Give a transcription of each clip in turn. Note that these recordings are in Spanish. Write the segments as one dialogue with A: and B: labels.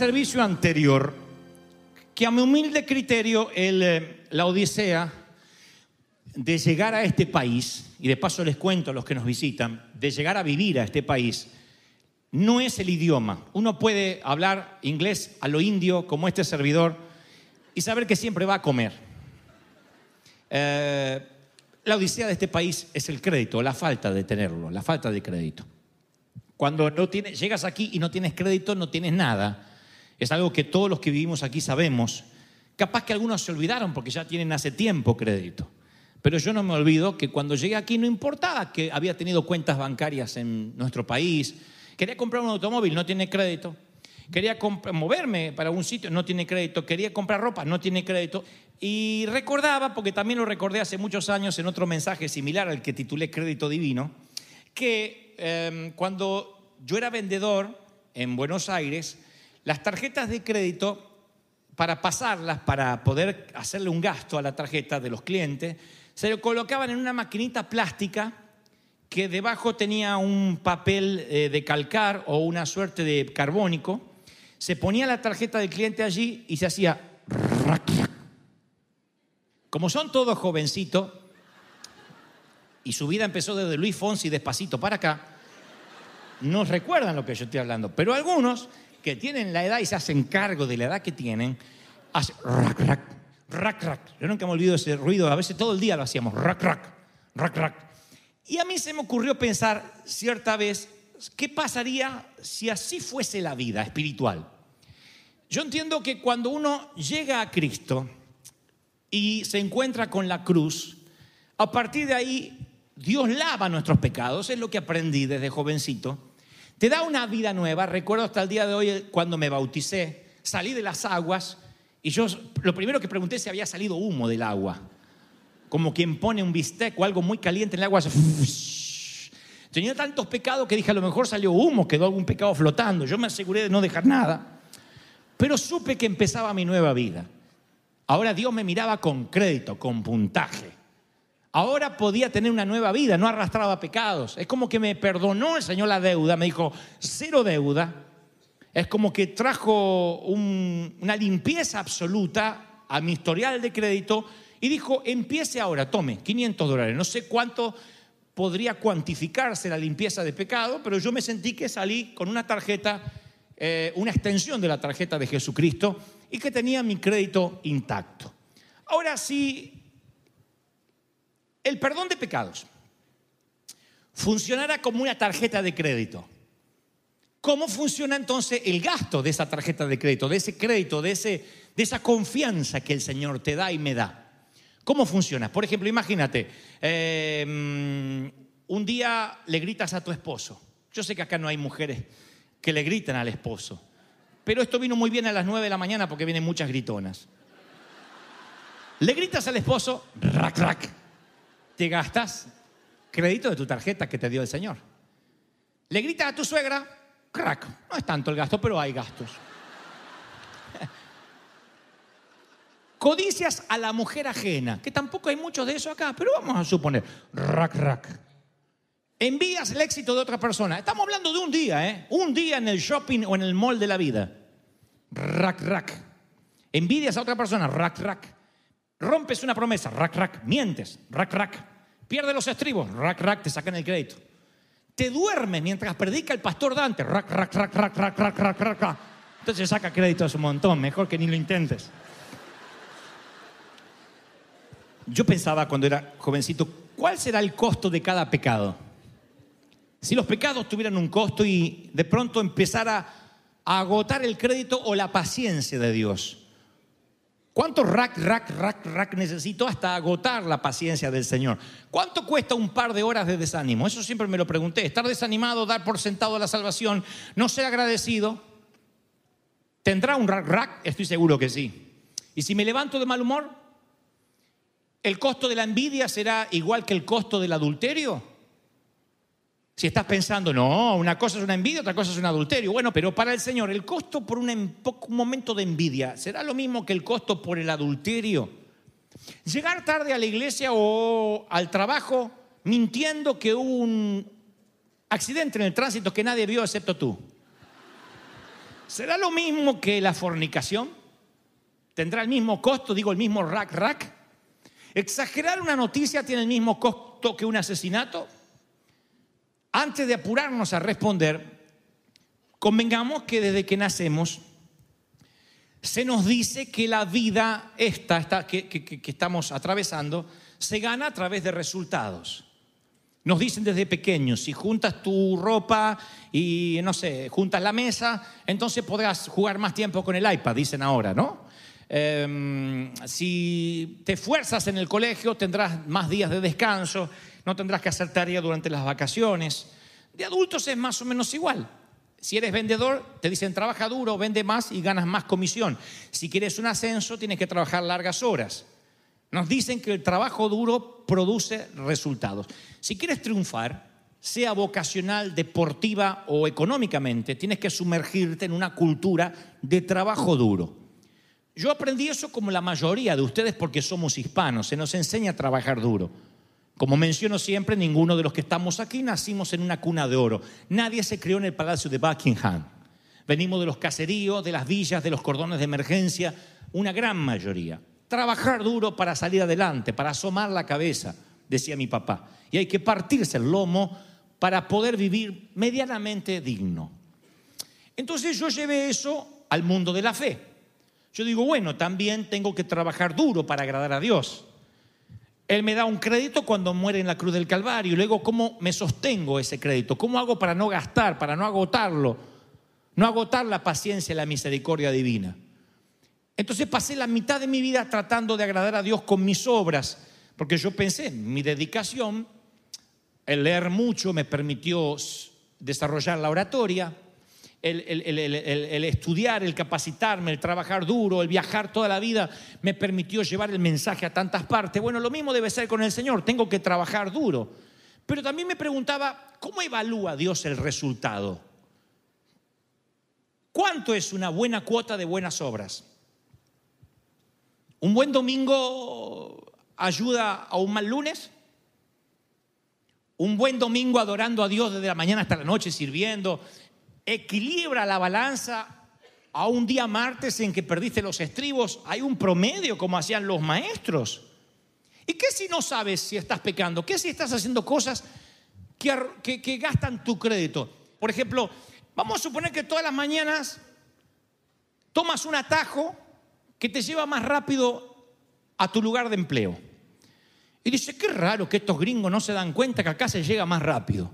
A: servicio anterior que a mi humilde criterio eh, la odisea de llegar a este país, y de paso les cuento a los que nos visitan, de llegar a vivir a este país, no es el idioma. Uno puede hablar inglés a lo indio como este servidor y saber que siempre va a comer. Eh, la odisea de este país es el crédito, la falta de tenerlo, la falta de crédito. Cuando llegas aquí y no tienes crédito, no tienes nada. Es algo que todos los que vivimos aquí sabemos. Capaz que algunos se olvidaron porque ya tienen hace tiempo crédito. Pero yo no me olvido que cuando llegué aquí no importaba que había tenido cuentas bancarias en nuestro país. Quería comprar un automóvil, no tiene crédito. Quería moverme para un sitio, no tiene crédito. Quería comprar ropa, no tiene crédito. Y recordaba, porque también lo recordé hace muchos años en otro mensaje similar al que titulé Crédito Divino, que eh, cuando yo era vendedor en Buenos Aires, las tarjetas de crédito, para pasarlas, para poder hacerle un gasto a la tarjeta de los clientes, se lo colocaban en una maquinita plástica que debajo tenía un papel eh, de calcar o una suerte de carbónico. Se ponía la tarjeta del cliente allí y se hacía... Como son todos jovencitos, y su vida empezó desde Luis Fonsi despacito para acá, no recuerdan lo que yo estoy hablando, pero algunos que tienen la edad y se hacen cargo de la edad que tienen, hacen rac, rac, rac, rac. Yo nunca me olvido ese ruido, a veces todo el día lo hacíamos, rac, rac, rac, rac. Y a mí se me ocurrió pensar cierta vez, ¿qué pasaría si así fuese la vida espiritual? Yo entiendo que cuando uno llega a Cristo y se encuentra con la cruz, a partir de ahí Dios lava nuestros pecados, es lo que aprendí desde jovencito. Te da una vida nueva. Recuerdo hasta el día de hoy cuando me bauticé, salí de las aguas y yo lo primero que pregunté si había salido humo del agua. Como quien pone un bistec o algo muy caliente en el agua. Tenía tantos pecados que dije a lo mejor salió humo, quedó algún pecado flotando. Yo me aseguré de no dejar nada. Pero supe que empezaba mi nueva vida. Ahora Dios me miraba con crédito, con puntaje. Ahora podía tener una nueva vida, no arrastraba pecados. Es como que me perdonó el Señor la deuda, me dijo, cero deuda. Es como que trajo un- una limpieza absoluta a mi historial de crédito y dijo, empiece ahora, tome 500 dólares. No sé cuánto podría cuantificarse la limpieza de pecado, pero yo me sentí que salí con una tarjeta, eh, una extensión de la tarjeta de Jesucristo y que tenía mi crédito intacto. Ahora sí, el perdón de pecados funcionará como una tarjeta de crédito. ¿Cómo funciona entonces el gasto de esa tarjeta de crédito, de ese crédito, de, ese, de esa confianza que el Señor te da y me da? ¿Cómo funciona? Por ejemplo, imagínate, mm, un día le gritas a tu esposo. Yo sé que acá no hay mujeres que le gritan al esposo, pero esto vino muy bien a las 9 de la mañana porque vienen muchas gritonas. Le gritas al esposo, rac, rac, te gastas crédito de tu tarjeta que te dio el Señor. Le gritas a tu suegra, crack. No es tanto el gasto, pero hay gastos. Codicias a la mujer ajena, que tampoco hay muchos de eso acá, pero vamos a suponer, rack, rack. Envías el éxito de otra persona. Estamos hablando de un día, ¿eh? Un día en el shopping o en el mall de la vida. Rack, rack. Envidias a otra persona, rack, rack. Rompes una promesa, rack, rack, mientes, rack, rack. Pierdes los estribos, rack, rack, te sacan el crédito. Te duermes mientras predica el pastor Dante, rack, rack, rack, rack, rack, rack, rack, rack, rack. Entonces saca crédito a un montón, mejor que ni lo intentes. Yo pensaba cuando era jovencito, ¿cuál será el costo de cada pecado? Si los pecados tuvieran un costo y de pronto empezara a agotar el crédito o la paciencia de Dios. ¿Cuánto rack, rack, rack, rack necesito hasta agotar la paciencia del Señor? ¿Cuánto cuesta un par de horas de desánimo? Eso siempre me lo pregunté. Estar desanimado, dar por sentado la salvación, no ser agradecido. ¿Tendrá un rack, rack? Estoy seguro que sí. ¿Y si me levanto de mal humor? ¿El costo de la envidia será igual que el costo del adulterio? Si estás pensando, no, una cosa es una envidia, otra cosa es un adulterio. Bueno, pero para el Señor, el costo por un, un momento de envidia será lo mismo que el costo por el adulterio. Llegar tarde a la iglesia o al trabajo mintiendo que hubo un accidente en el tránsito que nadie vio excepto tú. ¿Será lo mismo que la fornicación? ¿Tendrá el mismo costo, digo el mismo rack rack? ¿Exagerar una noticia tiene el mismo costo que un asesinato? Antes de apurarnos a responder, convengamos que desde que nacemos se nos dice que la vida esta, que, que, que estamos atravesando se gana a través de resultados. Nos dicen desde pequeños, si juntas tu ropa y, no sé, juntas la mesa, entonces podrás jugar más tiempo con el iPad, dicen ahora, ¿no? Eh, si te esfuerzas en el colegio, tendrás más días de descanso, no tendrás que hacer tarea durante las vacaciones. De adultos es más o menos igual. Si eres vendedor, te dicen trabaja duro, vende más y ganas más comisión. Si quieres un ascenso, tienes que trabajar largas horas. Nos dicen que el trabajo duro produce resultados. Si quieres triunfar, sea vocacional, deportiva o económicamente, tienes que sumergirte en una cultura de trabajo duro. Yo aprendí eso como la mayoría de ustedes porque somos hispanos, se nos enseña a trabajar duro. Como menciono siempre, ninguno de los que estamos aquí nacimos en una cuna de oro. Nadie se crió en el palacio de Buckingham. Venimos de los caseríos, de las villas, de los cordones de emergencia, una gran mayoría. Trabajar duro para salir adelante, para asomar la cabeza, decía mi papá. Y hay que partirse el lomo para poder vivir medianamente digno. Entonces yo llevé eso al mundo de la fe. Yo digo, bueno, también tengo que trabajar duro para agradar a Dios. Él me da un crédito cuando muere en la cruz del Calvario. Luego, ¿cómo me sostengo ese crédito? ¿Cómo hago para no gastar, para no agotarlo? No agotar la paciencia y la misericordia divina. Entonces pasé la mitad de mi vida tratando de agradar a Dios con mis obras, porque yo pensé, mi dedicación, el leer mucho me permitió desarrollar la oratoria, el, estudiar, el capacitarme, el trabajar duro, el viajar toda la vida, me permitió llevar el mensaje a tantas partes. Bueno, lo mismo debe ser con el Señor, tengo que trabajar duro. Pero también me preguntaba, ¿cómo evalúa Dios el resultado? ¿Cuánto es una buena cuota de buenas obras? ¿Un buen domingo ayuda a un mal lunes? ¿Un buen domingo adorando a Dios desde la mañana hasta la noche, sirviendo, equilibra la balanza a un día martes en que perdiste los estribos? Hay un promedio como hacían los maestros. ¿Y qué si no sabes si estás pecando? ¿Qué si estás haciendo cosas que, que, gastan tu crédito? Por ejemplo, vamos a suponer que todas las mañanas tomas un atajo que te lleva más rápido a tu lugar de empleo. Y dice, qué raro que estos gringos no se dan cuenta que acá se llega más rápido.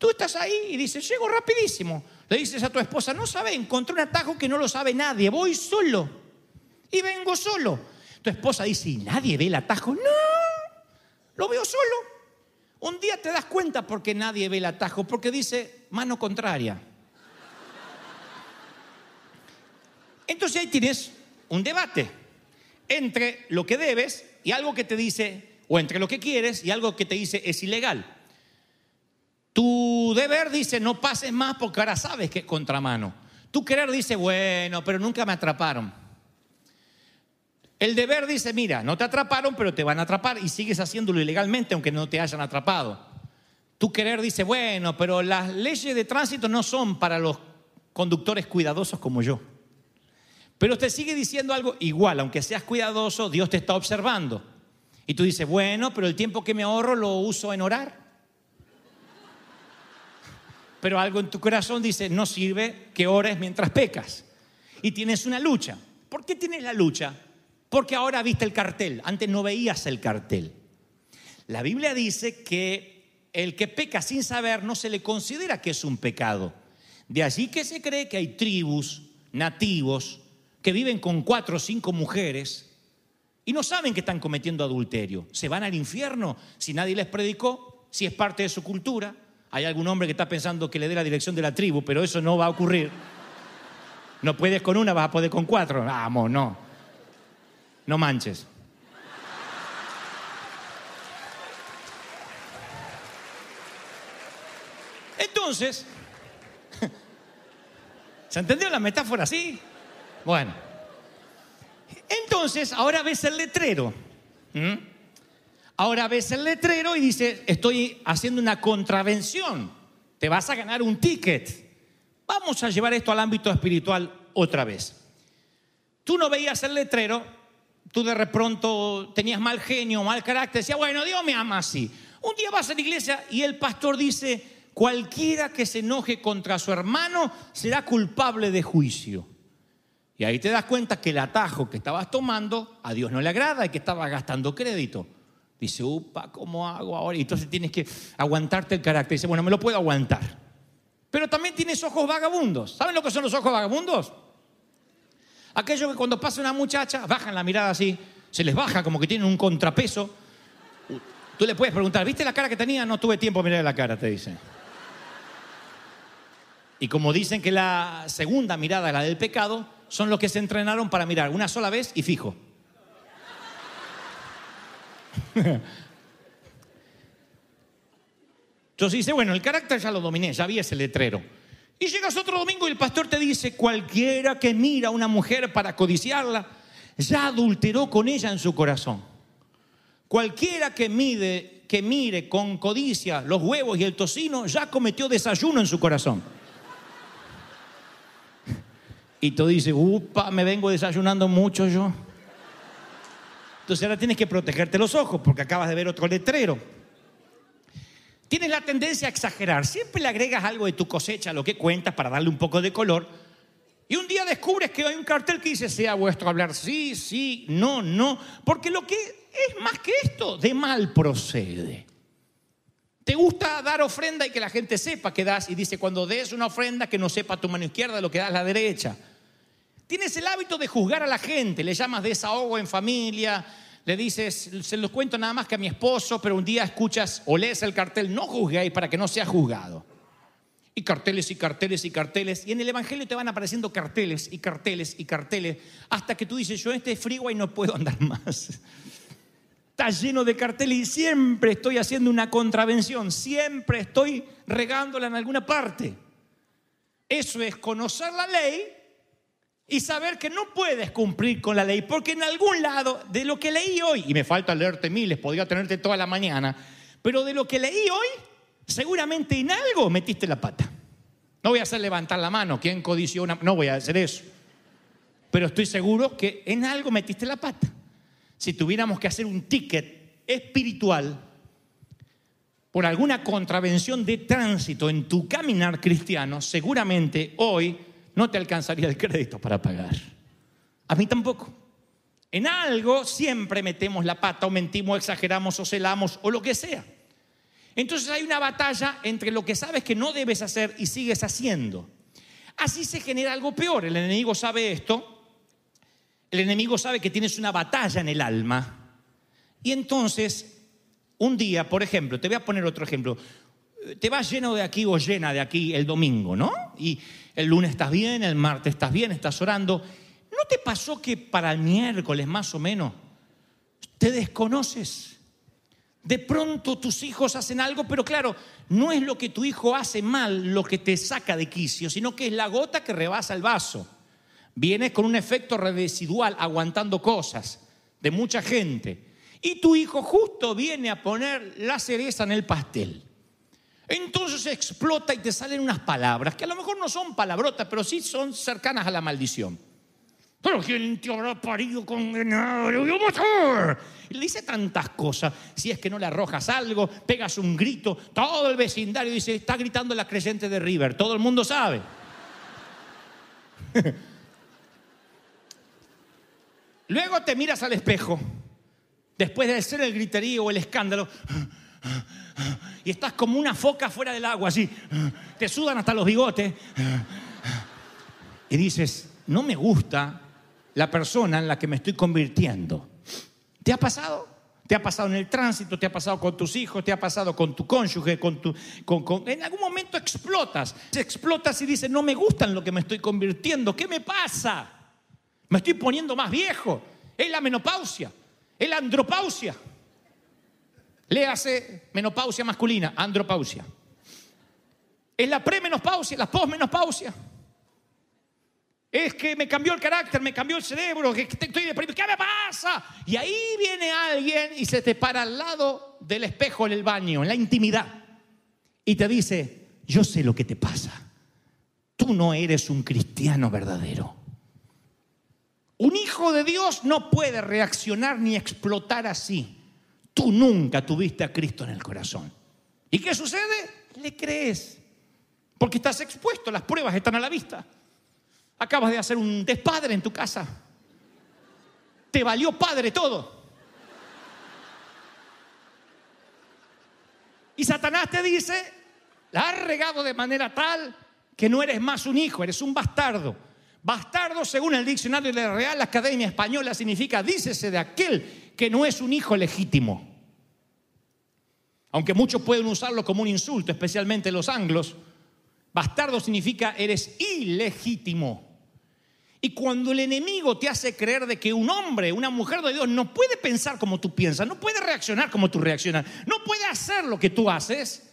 A: Tú estás ahí y dices, llego rapidísimo. Le dices a tu esposa, no sabe, encontré un atajo que no lo sabe nadie, voy solo. Y vengo solo. Tu esposa dice, ¿y nadie ve el atajo? No, lo veo solo. Un día te das cuenta porque nadie ve el atajo, porque dice mano contraria. Entonces ahí tienes un debate entre lo que debes y algo que te dice, o entre lo que quieres y algo que te dice es ilegal. Tu deber dice no pases más porque ahora sabes que es contramano. Tu querer dice bueno, pero nunca me atraparon. El deber dice mira, no te atraparon, pero te van a atrapar y sigues haciéndolo ilegalmente aunque no te hayan atrapado. Tu querer dice bueno, pero las leyes de tránsito no son para los conductores cuidadosos como yo. Pero te sigue diciendo algo igual, aunque seas cuidadoso, Dios te está observando. Y tú dices, bueno, pero el tiempo que me ahorro lo uso en orar. Pero algo en tu corazón dice, no sirve que ores mientras pecas. Y tienes una lucha. ¿Por qué tienes la lucha? Porque ahora viste el cartel, antes no veías el cartel. La Biblia dice que el que peca sin saber no se le considera que es un pecado. De allí que se cree que hay tribus, nativos, que viven con cuatro o cinco mujeres y no saben que están cometiendo adulterio. Se van al infierno si nadie les predicó, si es parte de su cultura. Hay algún hombre que está pensando que le dé la dirección de la tribu, pero eso no va a ocurrir. No puedes con una, vas a poder con cuatro. Vamos, no. No manches. Entonces, ¿se entendió la metáfora así? Bueno, entonces ahora ves el letrero. Ahora ves el letrero y dice, estoy haciendo una contravención, te vas a ganar un ticket. Vamos a llevar esto al ámbito espiritual otra vez. Tú no veías el letrero, tú de pronto tenías mal genio, mal carácter, decía, bueno, Dios me ama así. Un día vas a la iglesia y el pastor dice, cualquiera que se enoje contra su hermano será culpable de juicio. Y ahí te das cuenta que el atajo que estabas tomando a Dios no le agrada y que estabas gastando crédito. Dice, upa, ¿cómo hago ahora? Y entonces tienes que aguantarte el carácter. Dice, bueno, me lo puedo aguantar. Pero también tienes ojos vagabundos. ¿Saben lo que son los ojos vagabundos? Aquellos que cuando pasa una muchacha bajan la mirada así, se les baja como que tienen un contrapeso. Tú le puedes preguntar, ¿viste la cara que tenía? No tuve tiempo de mirar la cara, te dice. Y como dicen que la segunda mirada la del pecado, son los que se entrenaron para mirar una sola vez y fijo. Entonces dice, bueno, el carácter ya lo dominé, ya vi ese letrero. Y llegas otro domingo y el pastor te dice, cualquiera que mira a una mujer para codiciarla, ya adulteró con ella en su corazón. Cualquiera que, mide, que mire con codicia los huevos y el tocino, ya cometió desayuno en su corazón. Y tú dices, upa, me vengo desayunando mucho yo. Entonces ahora tienes que protegerte los ojos porque acabas de ver otro letrero. Tienes la tendencia a exagerar. Siempre le agregas algo de tu cosecha a lo que cuentas para darle un poco de color. Y un día descubres que hay un cartel que dice, sea vuestro hablar sí, sí, no, no. Porque lo que es más que esto, de mal procede. ¿Te gusta dar ofrenda y que la gente sepa que das? Y dice, cuando des una ofrenda, que no sepa tu mano izquierda lo que das la derecha. Tienes el hábito de juzgar a la gente, le llamas desahogo en familia, le dices, se los cuento nada más que a mi esposo, pero un día escuchas o lees el cartel, no juzguéis para que no sea juzgado. Y carteles y carteles y carteles. Y en el Evangelio te van apareciendo carteles y carteles y carteles, hasta que tú dices, yo en este frío y no puedo andar más. Está lleno de carteles y siempre estoy haciendo una contravención, siempre estoy regándola en alguna parte. Eso es conocer la ley y saber que no puedes cumplir con la ley, porque en algún lado de lo que leí hoy, y me falta leerte miles, podría tenerte toda la mañana, pero de lo que leí hoy, seguramente en algo metiste la pata. No voy a hacer levantar la mano, ¿quién codició una? No voy a hacer eso. Pero estoy seguro que en algo metiste la pata. Si tuviéramos que hacer un ticket espiritual por alguna contravención de tránsito en tu caminar cristiano, seguramente hoy no te alcanzaría el crédito para pagar. A mí tampoco. En algo siempre metemos la pata o mentimos, exageramos o celamos o lo que sea. Entonces hay una batalla entre lo que sabes que no debes hacer y sigues haciendo. Así se genera algo peor. El enemigo sabe esto. El enemigo sabe que tienes una batalla en el alma. Y entonces, un día, por ejemplo, te voy a poner otro ejemplo. Te vas lleno de aquí o llena de aquí el domingo, ¿no? Y el lunes estás bien, el martes estás bien, estás orando. ¿No te pasó que para el miércoles más o menos te desconoces? De pronto tus hijos hacen algo, pero claro, no es lo que tu hijo hace mal lo que te saca de quicio, sino que es la gota que rebasa el vaso. Vienes con un efecto residual aguantando cosas de mucha gente. Y tu hijo justo viene a poner la cereza en el pastel. Entonces explota y te salen unas palabras que a lo mejor no son palabrotas, pero sí son cercanas a la maldición. Pero ¿quién te habrá parido condenado? A matar. Y le dice tantas cosas. Si es que no le arrojas algo, pegas un grito, todo el vecindario dice, está gritando la creyente de River. Todo el mundo sabe. Luego te miras al espejo, después de hacer el griterío o el escándalo, y estás como una foca fuera del agua, así. Te sudan hasta los bigotes. Y dices, no me gusta la persona en la que me estoy convirtiendo. ¿Te ha pasado? ¿Te ha pasado en el tránsito? ¿Te ha pasado con tus hijos? ¿Te ha pasado con tu cónyuge? Con tu, con- con- En algún momento explotas. Explotas y dices, no me gusta en lo que me estoy convirtiendo. ¿Qué me pasa? Me estoy poniendo más viejo. Es la menopausia. Es la andropausia. Le hace menopausia masculina, andropausia. Es la premenopausia, la posmenopausia. Es que me cambió el carácter, me cambió el cerebro, que estoy deprimido. ¿Qué me pasa? Y ahí viene alguien y se te para al lado del espejo en el baño, en la intimidad. Y te dice, yo sé lo que te pasa. Tú no eres un cristiano verdadero. Un hijo de Dios no puede reaccionar ni explotar así. Tú nunca tuviste a Cristo en el corazón. ¿Y qué sucede? Le crees. Porque estás expuesto, las pruebas están a la vista. Acabas de hacer un despadre en tu casa. Te valió padre todo. Y Satanás te dice, la has regado de manera tal que no eres más un hijo, eres un bastardo. Bastardo, según el diccionario de la Real Academia Española, significa, dícese de aquel que no es un hijo legítimo. Aunque muchos pueden usarlo como un insulto, especialmente los anglos, bastardo significa eres ilegítimo. Y cuando el enemigo te hace creer de que un hombre, una mujer de Dios no puede pensar como tú piensas, no puede reaccionar como tú reaccionas, no puede hacer lo que tú haces,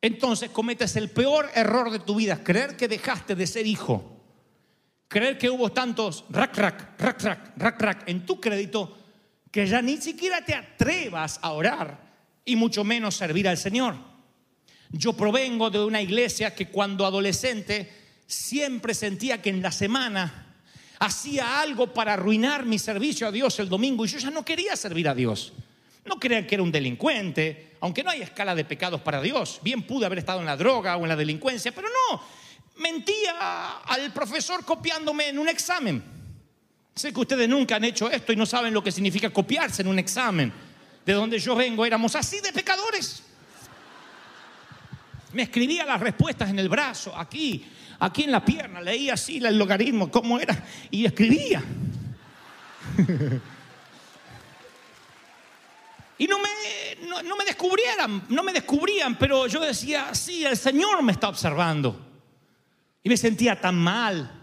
A: entonces cometes el peor error de tu vida, creer que dejaste de ser hijo. Creer que hubo tantos rack, rack, rack, rack, rack, rack en tu crédito que ya ni siquiera te atrevas a orar y mucho menos servir al Señor. Yo provengo de una iglesia que cuando adolescente siempre sentía que en la semana hacía algo para arruinar mi servicio a Dios el domingo y yo ya no quería servir a Dios. No crean que era un delincuente, aunque no hay escala de pecados para Dios. Bien pude haber estado en la droga o en la delincuencia, pero no. Mentía al profesor copiándome en un examen. Sé que ustedes nunca han hecho esto y no saben lo que significa copiarse en un examen. De donde yo vengo éramos así de pecadores. Me escribía las respuestas en el brazo, aquí, aquí en la pierna, leía así el logaritmo, cómo era, y escribía. Y no me, no, no me descubrieran, no me descubrían, pero yo decía, sí, el Señor me está observando. Y me sentía tan mal.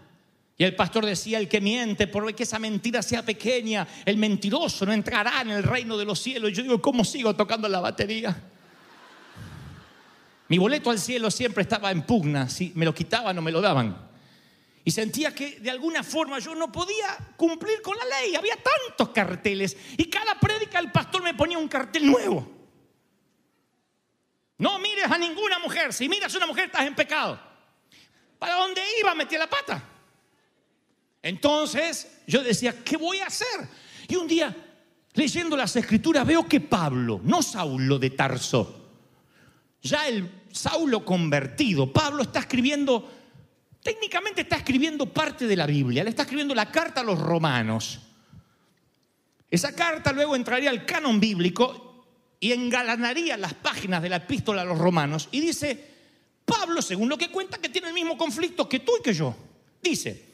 A: Y el pastor decía, el que miente, por que esa mentira sea pequeña, el mentiroso no entrará en el reino de los cielos. Y yo digo, ¿cómo sigo tocando la batería? Mi boleto al cielo siempre estaba en pugna, si me lo quitaban o me lo daban. Y sentía que de alguna forma yo no podía cumplir con la ley. Había tantos carteles y cada prédica el pastor me ponía un cartel nuevo. No mires a ninguna mujer. Si miras a una mujer estás en pecado. ¿Para dónde iba? Metía la pata. Entonces yo decía, ¿qué voy a hacer? Y un día, leyendo las escrituras, veo que Pablo, no Saulo de Tarso, ya el Saulo convertido, Pablo está escribiendo, técnicamente está escribiendo parte de la Biblia, le está escribiendo la carta a los romanos. Esa carta luego entraría al canon bíblico y engalanaría las páginas de la epístola a los romanos y dice, Pablo, según lo que cuenta, que tiene el mismo conflicto que tú y que yo. Dice,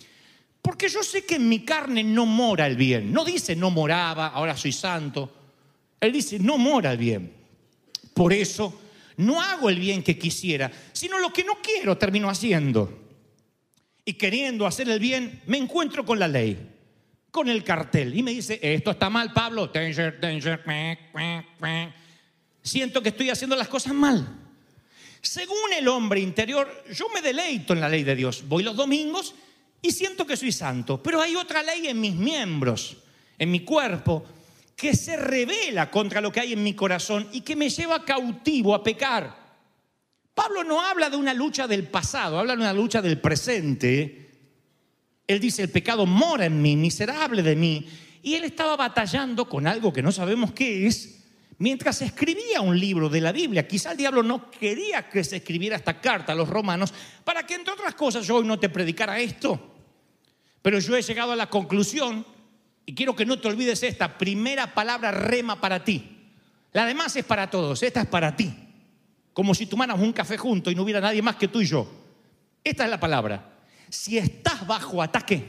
A: porque yo sé que en mi carne no mora el bien. No dice no moraba, ahora soy santo. Él dice no mora el bien. Por eso no hago el bien que quisiera, sino lo que no quiero termino haciendo. Y queriendo hacer el bien, me encuentro con la ley, con el cartel. Y me dice, esto está mal, Pablo. Siento que estoy haciendo las cosas mal. Según el hombre interior, yo me deleito en la ley de Dios. Voy los domingos y siento que soy santo. Pero hay otra ley en mis miembros, en mi cuerpo, que se revela contra lo que hay en mi corazón y que me lleva cautivo a pecar. Pablo no habla de una lucha del pasado, habla de una lucha del presente. Él dice, el pecado mora en mí, miserable de mí. Y él estaba batallando con algo que no sabemos qué es, mientras escribía un libro de la Biblia. Quizá el diablo no quería que se escribiera esta carta a los romanos para que, entre otras cosas, yo hoy no te predicara esto. Pero yo he llegado a la conclusión, y quiero que no te olvides esta primera palabra rema para ti. La demás es para todos, esta es para ti. Como si tomáramos un café junto y no hubiera nadie más que tú y yo. Esta es la palabra. Si estás bajo ataque,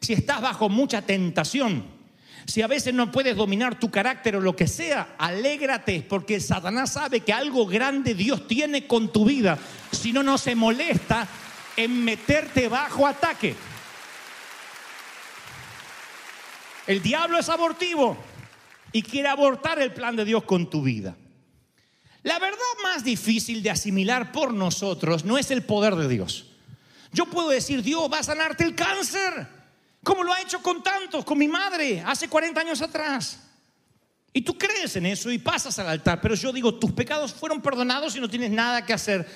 A: si estás bajo mucha tentación, si a veces no puedes dominar tu carácter o lo que sea, alégrate porque Satanás sabe que algo grande Dios tiene con tu vida. Si no, no se molesta en meterte bajo ataque. El diablo es abortivo y quiere abortar el plan de Dios con tu vida. La verdad más difícil de asimilar por nosotros no es el poder de Dios. Yo puedo decir, Dios va a sanarte el cáncer, como lo ha hecho con tantos, con mi madre, hace 40 años atrás. Y tú crees en eso y pasas al altar, pero yo digo, tus pecados fueron perdonados y no tienes nada que hacer.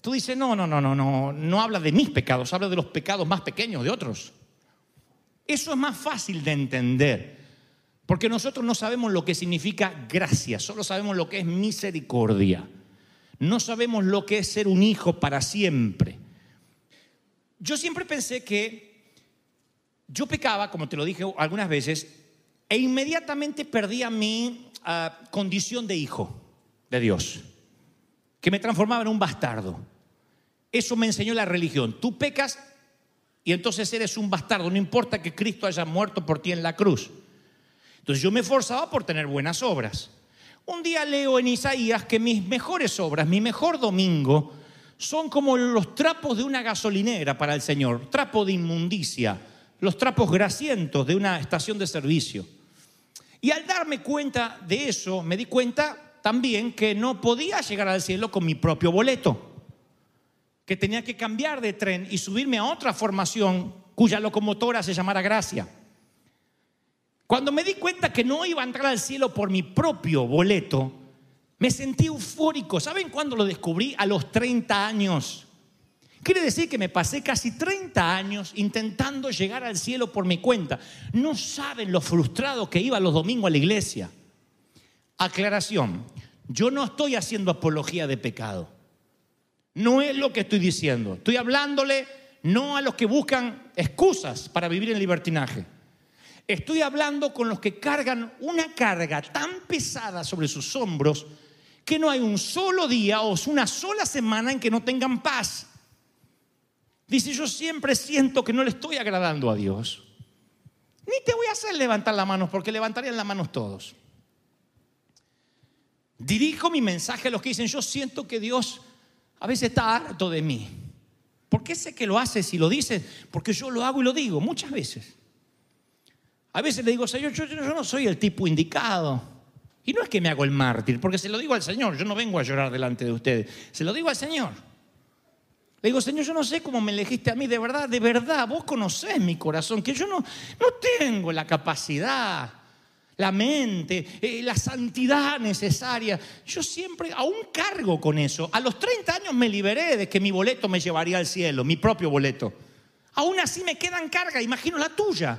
A: Tú dices, no, no, no, no, no, no habla de mis pecados, habla de los pecados más pequeños de otros. Eso es más fácil de entender. Porque nosotros no sabemos lo que significa gracia, solo sabemos lo que es misericordia. No sabemos lo que es ser un hijo para siempre. Yo siempre pensé que yo pecaba, como te lo dije algunas veces, e inmediatamente perdía mi ah, condición de hijo de Dios, que me transformaba en un bastardo. Eso me enseñó la religión. Tú pecas y entonces eres un bastardo, no importa que Cristo haya muerto por ti en la cruz. Entonces yo me esforzaba por tener buenas obras. Un día leo en Isaías que mis mejores obras, mi mejor domingo, son como los trapos de una gasolinera para el Señor, trapo de inmundicia, los trapos grasientos de una estación de servicio. Y al darme cuenta de eso, me di cuenta también que no podía llegar al cielo con mi propio boleto, que tenía que cambiar de tren y subirme a otra formación cuya locomotora se llamara Gracia. Cuando me di cuenta que no iba a entrar al cielo por mi propio boleto, me sentí eufórico. ¿Saben cuándo lo descubrí? A los 30 años. Quiere decir que me pasé casi 30 años intentando llegar al cielo por mi cuenta. No saben lo frustrado que iba los domingos a la iglesia. Aclaración, yo no estoy haciendo apología de pecado. No es lo que estoy diciendo. Estoy hablándole no a los que buscan excusas para vivir en libertinaje. Estoy hablando con los que cargan una carga tan pesada sobre sus hombros que no hay un solo día o una sola semana en que no tengan paz. Dice, yo siempre siento que no le estoy agradando a Dios. Ni te voy a hacer levantar las manos porque levantarían las manos todos. Dirijo mi mensaje a los que dicen, yo siento que Dios a veces está harto de mí. ¿Por qué sé que lo hace si lo dice? Porque yo lo hago y lo digo muchas veces. A veces le digo, Señor, yo, no soy el tipo indicado. Y no es que me hago el mártir, porque se lo digo al Señor, yo no vengo a llorar delante de ustedes, se lo digo al Señor. Le digo, Señor, yo no sé cómo me elegiste a mí, de verdad, de verdad, vos conocés mi corazón, que yo no, no tengo la capacidad, la mente, eh, la santidad necesaria. Yo siempre aún cargo con eso. A los 30 años me liberé de que mi boleto me llevaría al cielo, mi propio boleto. Aún así me queda en carga, imagino la tuya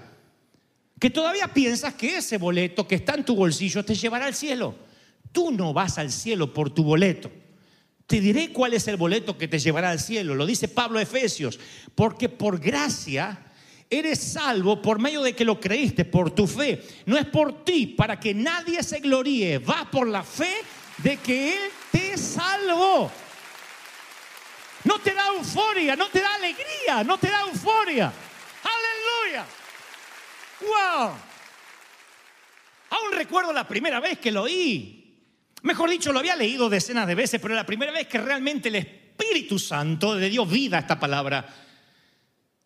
A: que todavía piensas que ese boleto que está en tu bolsillo te llevará al cielo. Tú no vas al cielo por tu boleto. Te diré cuál es el boleto que te llevará al cielo. Lo dice Pablo Efesios. Porque por gracia eres salvo por medio de que lo creíste, por tu fe. No es por ti, para que nadie se gloríe. Va por la fe de que Él te salvó. No te da euforia, no te da alegría, no te da euforia. Aleluya. ¡Wow! Aún recuerdo la primera vez que lo oí. Mejor dicho, lo había leído decenas de veces, pero la primera vez que realmente el Espíritu Santo le dio vida a esta palabra.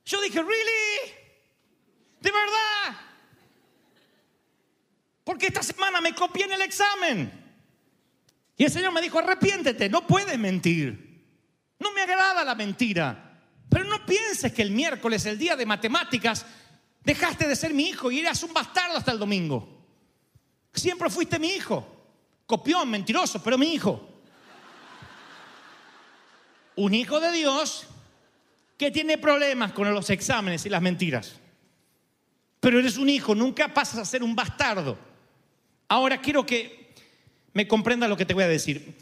A: Yo dije, ¿really? ¿De verdad? Porque esta semana me copié en el examen. Y el Señor me dijo, arrepiéntete, no puedes mentir. No me agrada la mentira. Pero no pienses que el miércoles, el día de matemáticas, Dejaste de ser mi hijo y eras un bastardo hasta el domingo. Siempre fuiste mi hijo. Copión, mentiroso, pero mi hijo. Un hijo de Dios que tiene problemas con los exámenes y las mentiras. Pero eres un hijo, nunca pasas a ser un bastardo. Ahora quiero que me comprenda lo que te voy a decir.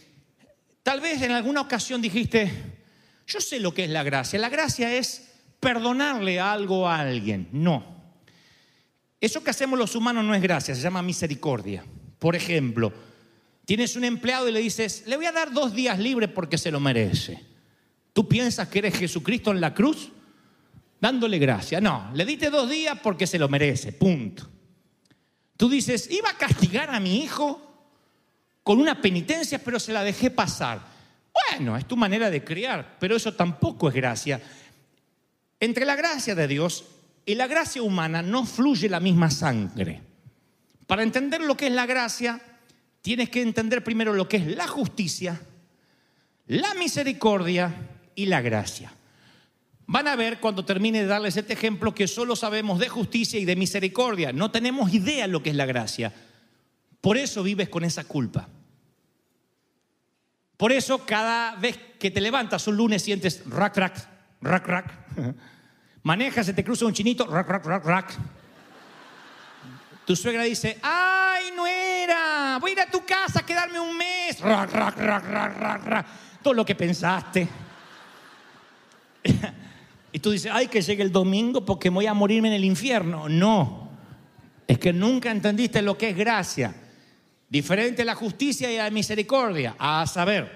A: Tal vez en alguna ocasión dijiste, yo sé lo que es la gracia. La gracia es perdonarle algo a alguien. No. Eso que hacemos los humanos no es gracia, se llama misericordia. Por ejemplo, tienes un empleado y le dices, le voy a dar dos días libre porque se lo merece. ¿Tú piensas que eres Jesucristo en la cruz? Dándole gracia. No, le diste dos días porque se lo merece, punto. Tú dices, iba a castigar a mi hijo con una penitencia, pero se la dejé pasar. Bueno, es tu manera de criar, pero eso tampoco es gracia. Entre la gracia de Dios y la gracia humana no fluye la misma sangre. Para entender lo que es la gracia, tienes que entender primero lo que es la justicia, la misericordia y la gracia. Van a ver cuando termine de darles este ejemplo que solo sabemos de justicia y de misericordia. No tenemos idea de lo que es la gracia. Por eso vives con esa culpa. Por eso cada vez que te levantas un lunes sientes rack, rack, rack, rack. Manejas, se te cruza un chinito, rack, rack, rack, rack. Tu suegra dice, ay, nuera, voy a ir a tu casa a quedarme un mes. Rack, rack, rack, rack, rack, rack. Todo lo que pensaste. Y tú dices, ay, que llegue el domingo porque voy a morirme en el infierno. No, es que nunca entendiste lo que es gracia. Diferente la justicia y la misericordia. A saber,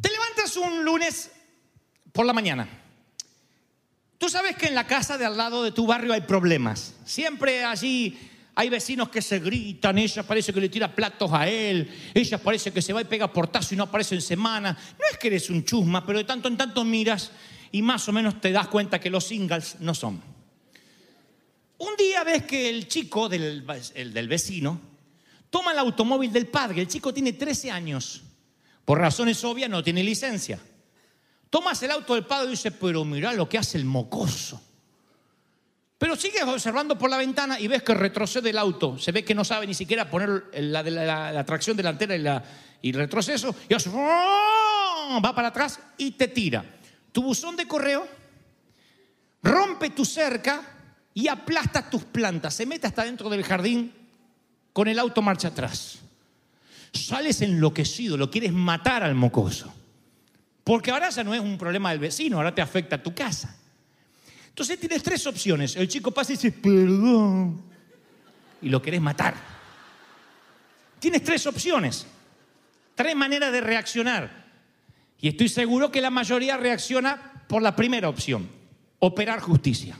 A: te levantas un lunes por la mañana. Tú sabes que en la casa de al lado de tu barrio hay problemas. Siempre allí hay vecinos que se gritan, ella parece que le tira platos a él, ella parece que se va y pega portazo y no aparece en semana. No es que eres un chusma, pero de tanto en tanto miras y más o menos te das cuenta que los singles no son. Un día ves que el chico del, el del vecino toma el automóvil del padre, el chico tiene 13 años, por razones obvias no tiene licencia. Tomas el auto del padre y dice, pero mira lo que hace el mocoso. Pero sigues observando por la ventana y ves que retrocede el auto. Se ve que no sabe ni siquiera poner la, tracción delantera y, y retroceso. Y hace, ¡oh! va para atrás y te tira. Tu buzón de correo rompe tu cerca y aplasta tus plantas. Se mete hasta dentro del jardín con el auto marcha atrás. Sales enloquecido, lo quieres matar al mocoso. Porque ahora ya no es un problema del vecino, ahora te afecta a tu casa. Entonces tienes tres opciones. El chico pasa y dice, perdón. Y lo querés matar. Tienes tres opciones. Tres maneras de reaccionar. Y estoy seguro que la mayoría reacciona por la primera opción, operar justicia.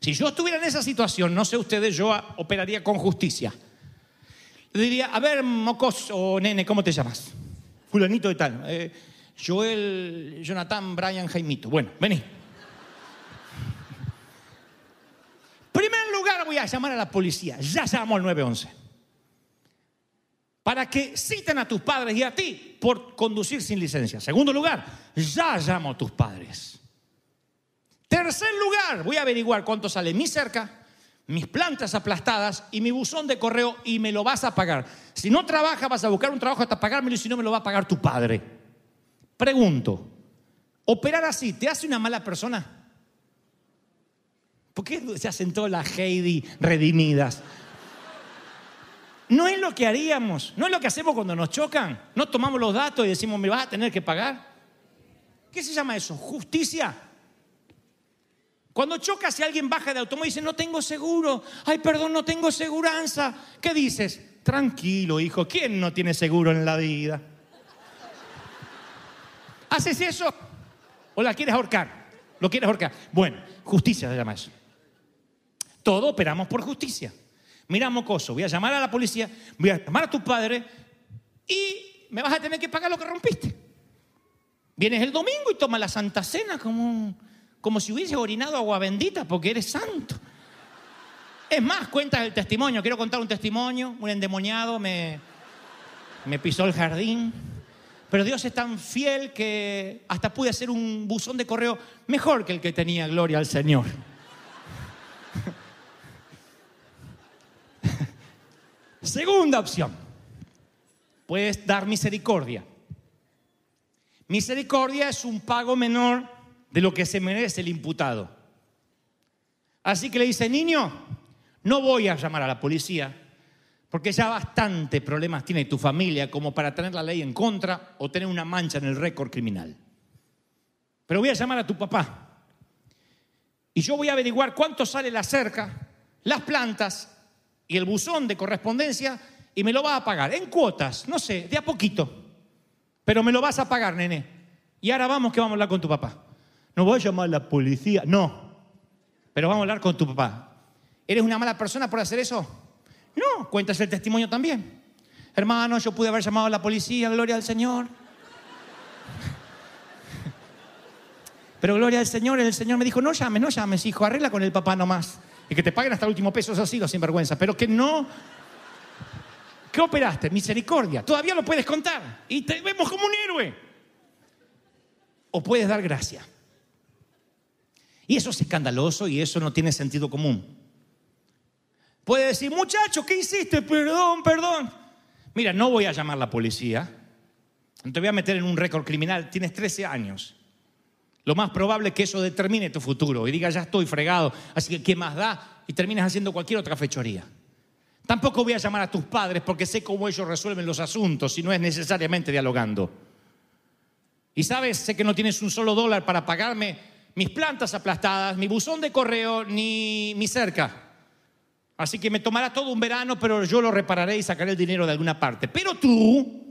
A: Si yo estuviera en esa situación, no sé ustedes, yo operaría con justicia. Le diría, a ver, mocos o nene, ¿cómo te llamas? Fulanito y tal. Eh, Joel, Jonathan, Brian, Jaimito. Bueno, vení. Primer lugar voy a llamar a la policía. Ya llamo al 911. Para que citen a tus padres y a ti por conducir sin licencia. Segundo lugar, ya llamo a tus padres. Tercer lugar, voy a averiguar cuánto sale mi cerca, mis plantas aplastadas y mi buzón de correo y me lo vas a pagar. Si no trabajas, vas a buscar un trabajo hasta pagármelo y si no, me lo va a pagar tu padre. Pregunto, ¿operar así te hace una mala persona? ¿Por qué se hacen todas las Heidi redimidas? No es lo que haríamos, no es lo que hacemos cuando nos chocan. No tomamos los datos y decimos, me vas a tener que pagar. ¿Qué se llama eso? Justicia. Cuando chocas y alguien baja de automóvil y dice, no tengo seguro, ay, perdón, no tengo seguranza. ¿Qué dices? Tranquilo, hijo, ¿quién no tiene seguro en la vida? ¿Haces eso? ¿O la quieres ahorcar? ¿Lo quieres ahorcar? Bueno, justicia se llama eso. Todo operamos por justicia. Mira, mocoso, voy a llamar a la policía, voy a llamar a tu padre y me vas a tener que pagar lo que rompiste. Vienes el domingo y tomas la Santa Cena como, como si hubiese orinado agua bendita porque eres santo. Es más, cuentas el testimonio. Quiero contar un testimonio. Un endemoniado me, me pisó el jardín. Pero Dios es tan fiel que hasta pude hacer un buzón de correo mejor que el que tenía, gloria al Señor. Segunda opción, puedes dar misericordia. Misericordia es un pago menor de lo que se merece el imputado. Así que le dice, niño, no voy a llamar a la policía, porque ya bastante problemas tiene tu familia como para tener la ley en contra o tener una mancha en el récord criminal. Pero voy a llamar a tu papá. Y yo voy a averiguar cuánto sale la cerca, las plantas y el buzón de correspondencia y me lo vas a pagar en cuotas, no sé, de a poquito. Pero me lo vas a pagar, nene. Y ahora vamos que vamos a hablar con tu papá. No voy a llamar a la policía, no. Pero vamos a hablar con tu papá. ¿Eres una mala persona por hacer eso? No, cuentas el testimonio también. Hermano, yo pude haber llamado a la policía, gloria al Señor. Pero gloria al Señor, el Señor me dijo, no llames, no llames, hijo, arregla con el papá nomás. Y que te paguen hasta el último peso, eso ha sido sinvergüenza. Pero que no... ¿Qué operaste? Misericordia. Todavía lo puedes contar. Y te vemos como un héroe. O puedes dar gracia. Y eso es escandaloso y eso no tiene sentido común. Puede decir, muchacho, ¿qué hiciste? Perdón, perdón. Mira, no voy a llamar a la policía. No te voy a meter en un récord criminal. Tienes 13 años. Lo más probable es que eso determine tu futuro y diga, ya estoy fregado, así que ¿qué más da? Y terminas haciendo cualquier otra fechoría. Tampoco voy a llamar a tus padres porque sé cómo ellos resuelven los asuntos y no es necesariamente dialogando. Y sabes, sé que no tienes un solo dólar para pagarme mis plantas aplastadas, mi buzón de correo, ni mi cerca. Así que me tomará todo un verano, pero yo lo repararé y sacaré el dinero de alguna parte. Pero tú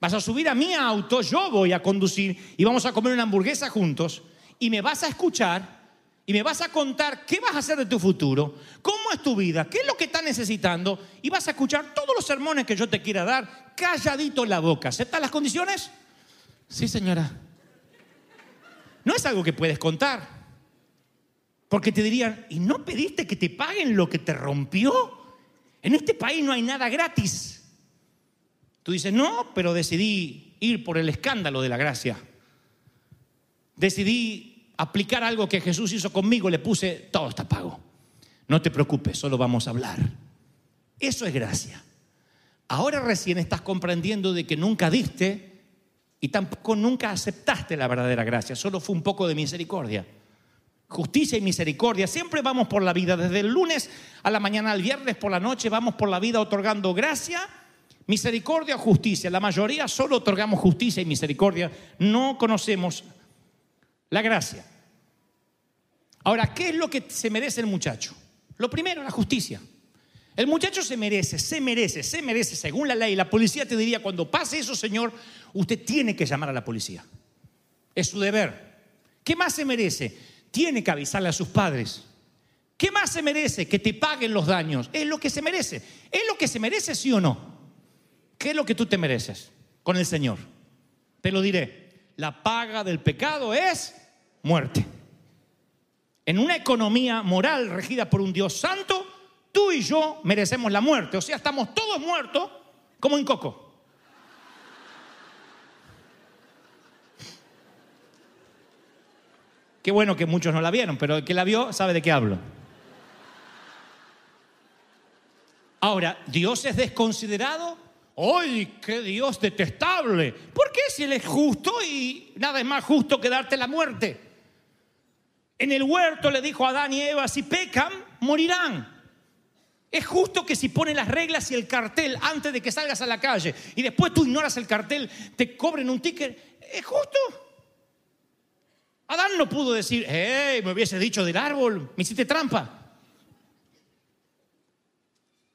A: vas a subir a mi auto, yo voy a conducir y vamos a comer una hamburguesa juntos y me vas a escuchar y me vas a contar qué vas a hacer de tu futuro, cómo es tu vida, qué es lo que estás necesitando y vas a escuchar todos los sermones que yo te quiera dar calladito en la boca. ¿Aceptas las condiciones? Sí, señora. No es algo que puedes contar. Porque te dirían, ¿y no pediste que te paguen lo que te rompió? En este país no hay nada gratis. Tú dices, no, pero decidí ir por el escándalo de la gracia. Decidí aplicar algo que Jesús hizo conmigo, le puse, todo está pago. No te preocupes, solo vamos a hablar. Eso es gracia. Ahora recién estás comprendiendo de que nunca diste y tampoco nunca aceptaste la verdadera gracia, solo fue un poco de misericordia justicia y misericordia. Siempre vamos por la vida, desde el lunes a la mañana al viernes por la noche, vamos por la vida otorgando gracia, misericordia, justicia. La mayoría solo otorgamos justicia y misericordia, no conocemos la gracia. Ahora, ¿qué es lo que se merece el muchacho? Lo primero, la justicia. El muchacho se merece, se merece, se merece, según la ley. La policía te diría, cuando pase eso, señor, usted tiene que llamar a la policía. Es su deber. ¿Qué más se merece? Tiene que avisarle a sus padres. ¿Qué más se merece? Que te paguen los daños. Es lo que se merece. ¿Es lo que se merece, sí o no? ¿Qué es lo que tú te mereces con el Señor? Te lo diré. La paga del pecado es muerte. En una economía moral regida por un Dios santo, tú y yo merecemos la muerte. O sea, estamos todos muertos como en coco. Qué bueno que muchos no la vieron, pero el que la vio sabe de qué hablo. Ahora, ¿Dios es desconsiderado? ¡Ay, qué Dios detestable! ¿Por qué si Él es justo y nada es más justo que darte la muerte? En el huerto le dijo a Adán y Eva, si pecan, morirán. Es justo que si ponen las reglas y el cartel antes de que salgas a la calle y después tú ignoras el cartel, te cobren un ticket. ¿Es justo? Adán no pudo decir, hey, me hubiese dicho del árbol, me hiciste trampa.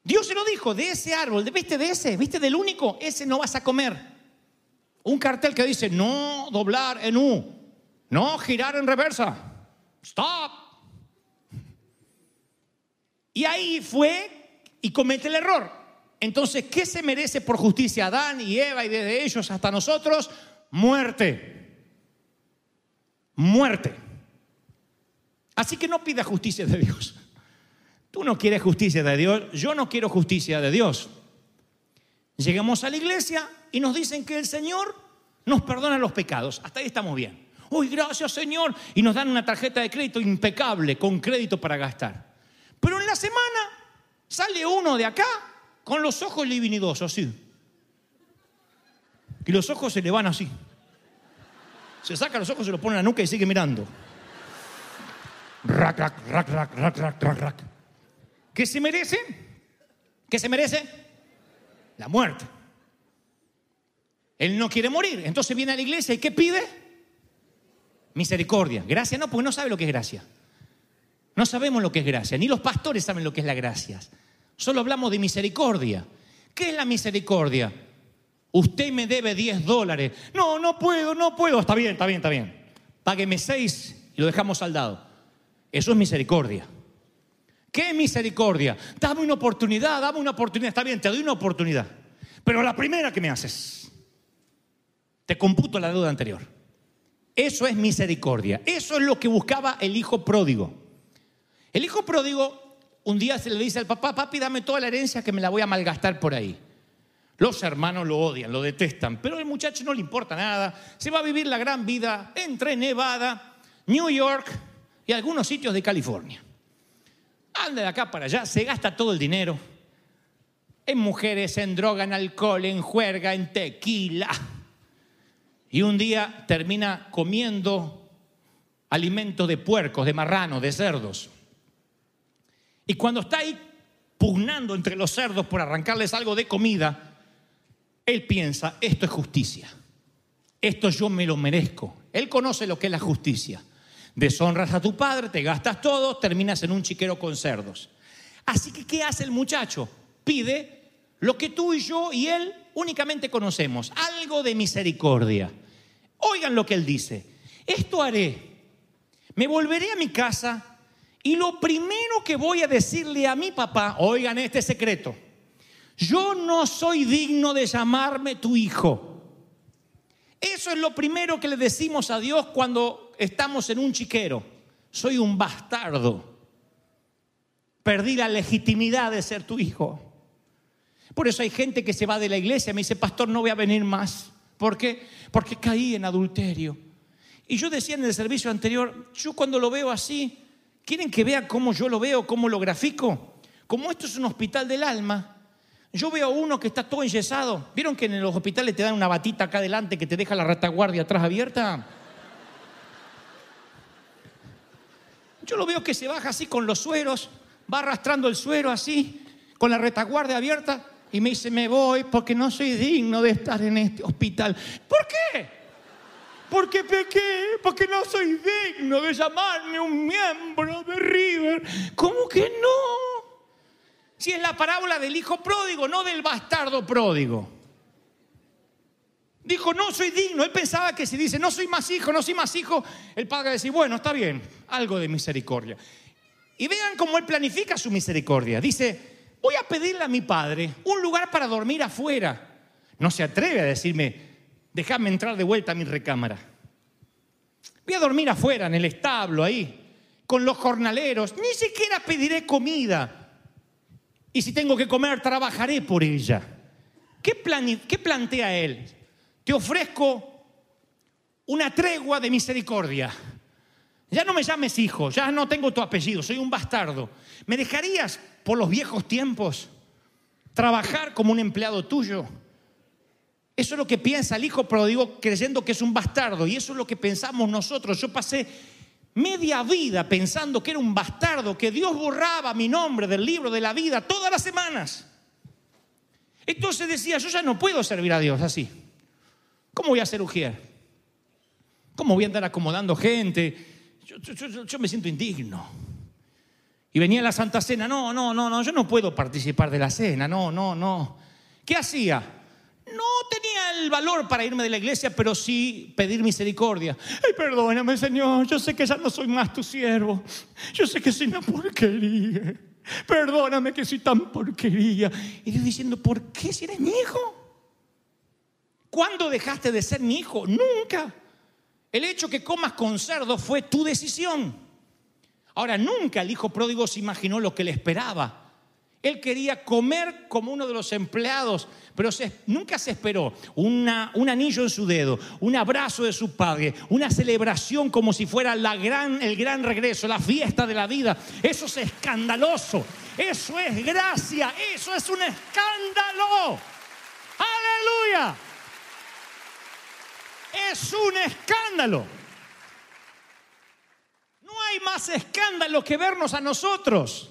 A: Dios se lo dijo, de ese árbol, viste de ese, viste del único, ese no vas a comer. Un cartel que dice, no doblar en U, no girar en reversa, stop. Y ahí fue y comete el error. Entonces, ¿qué se merece por justicia Adán y Eva y desde ellos hasta nosotros? Muerte muerte. Así que no pida justicia de Dios. Tú no quieres justicia de Dios, yo no quiero justicia de Dios. Llegamos a la iglesia y nos dicen que el Señor nos perdona los pecados. Hasta ahí estamos bien. Uy, gracias Señor. Y nos dan una tarjeta de crédito impecable, con crédito para gastar. Pero en la semana sale uno de acá con los ojos libinidosos, así. Y los ojos se le van así. Se saca los ojos, se los pone en la nuca y sigue mirando. Rac. ¿Qué se merece? ¿Qué se merece? La muerte. Él no quiere morir. Entonces viene a la iglesia y ¿qué pide? Misericordia. Gracia no, porque no sabe lo que es gracia. No sabemos lo que es gracia. Ni los pastores saben lo que es la gracia. Solo hablamos de misericordia. ¿Qué es la misericordia? Usted me debe 10 dólares. No, no puedo, no puedo. Está bien, está bien, está bien. Págueme 6 y lo dejamos saldado. Eso es misericordia. ¿Qué misericordia? Dame una oportunidad, dame una oportunidad. Está bien, te doy una oportunidad. Pero la primera que me haces, te computo la deuda anterior. Eso es misericordia. Eso es lo que buscaba el hijo pródigo. El hijo pródigo un día se le dice al papá, papi, dame toda la herencia que me la voy a malgastar por ahí. Los hermanos lo odian, lo detestan, pero al muchacho no le importa nada. Se va a vivir la gran vida entre Nevada, New York y algunos sitios de California. Anda de acá para allá, se gasta todo el dinero en mujeres, en droga, en alcohol, en juerga, en tequila. Y un día termina comiendo alimentos de puercos, de marranos, de cerdos. Y cuando está ahí pugnando entre los cerdos por arrancarles algo de comida, él piensa, esto es justicia. Esto yo me lo merezco. Él conoce lo que es la justicia. Deshonras a tu padre, te gastas todo, terminas en un chiquero con cerdos. Así que, ¿qué hace el muchacho? Pide lo que tú y yo y él únicamente conocemos, algo de misericordia. Oigan lo que él dice. Esto haré. Me volveré a mi casa y lo primero que voy a decirle a mi papá, oigan este secreto, yo no soy digno de llamarme tu hijo. Eso es lo primero que le decimos a Dios cuando estamos en un chiquero. Soy un bastardo. Perdí la legitimidad de ser tu hijo. Por eso hay gente que se va de la iglesia y me dice, pastor, no voy a venir más. ¿Por qué? Porque caí en adulterio. Y yo decía en el servicio anterior, yo cuando lo veo así, ¿quieren que vea cómo yo lo veo, cómo lo grafico? Como esto es un hospital del alma, yo veo a uno que está todo enyesado. ¿Vieron que en los hospitales te dan una batita acá adelante que te deja la retaguardia atrás abierta? Yo lo veo que se baja así con los sueros, va arrastrando el suero así, con la retaguardia abierta, y me dice, me voy porque no soy digno de estar en este hospital. ¿Por qué? Porque pequé, porque no soy digno de llamarme un miembro de River. ¿Cómo que no? Si es la parábola del hijo pródigo, no del bastardo pródigo. Dijo, no soy digno. Él pensaba que si dice, no soy más hijo, no soy más hijo, el padre va a decir, bueno, está bien, algo de misericordia. Y vean cómo él planifica su misericordia. Dice, voy a pedirle a mi padre un lugar para dormir afuera. No se atreve a decirme, déjame entrar de vuelta a mi recámara. Voy a dormir afuera, en el establo, ahí, con los jornaleros. Ni siquiera pediré comida. Y si tengo que comer, trabajaré por ella. ¿Qué, ¿Qué, plantea él? Te ofrezco una tregua de misericordia. Ya no me llames hijo, ya no tengo tu apellido, soy un bastardo. ¿Me dejarías por los viejos tiempos trabajar como un empleado tuyo? Eso es lo que piensa el hijo pródigo creyendo que es un bastardo y eso es lo que pensamos nosotros. Yo pasé media vida pensando que era un bastardo, que Dios borraba mi nombre del libro de la vida todas las semanas. Entonces decía, yo ya no puedo servir a Dios así. ¿Cómo voy a ser ujier? ¿Cómo voy a andar acomodando gente? Yo, me siento indigno. Y venía la Santa Cena, no, no, no, no, yo no puedo participar de la cena, no, no, no. ¿Qué hacía? No tenía el valor para irme de la iglesia, pero sí pedir misericordia. Ay, perdóname, Señor, yo sé que ya no soy más tu siervo. Yo sé que soy una porquería. Perdóname que soy tan porquería. Y Dios diciendo, ¿por qué si eres mi hijo? ¿Cuándo dejaste de ser mi hijo? Nunca. El hecho que comas con cerdo fue tu decisión. Ahora, nunca el hijo pródigo se imaginó lo que le esperaba. Él quería comer como uno de los empleados, pero nunca se esperó un anillo en su dedo, un abrazo de su padre, una celebración como si fuera el gran regreso, la fiesta de la vida. Eso es escandaloso, eso es gracia, eso es un escándalo. Aleluya. Es un escándalo. No hay más escándalo que vernos a nosotros.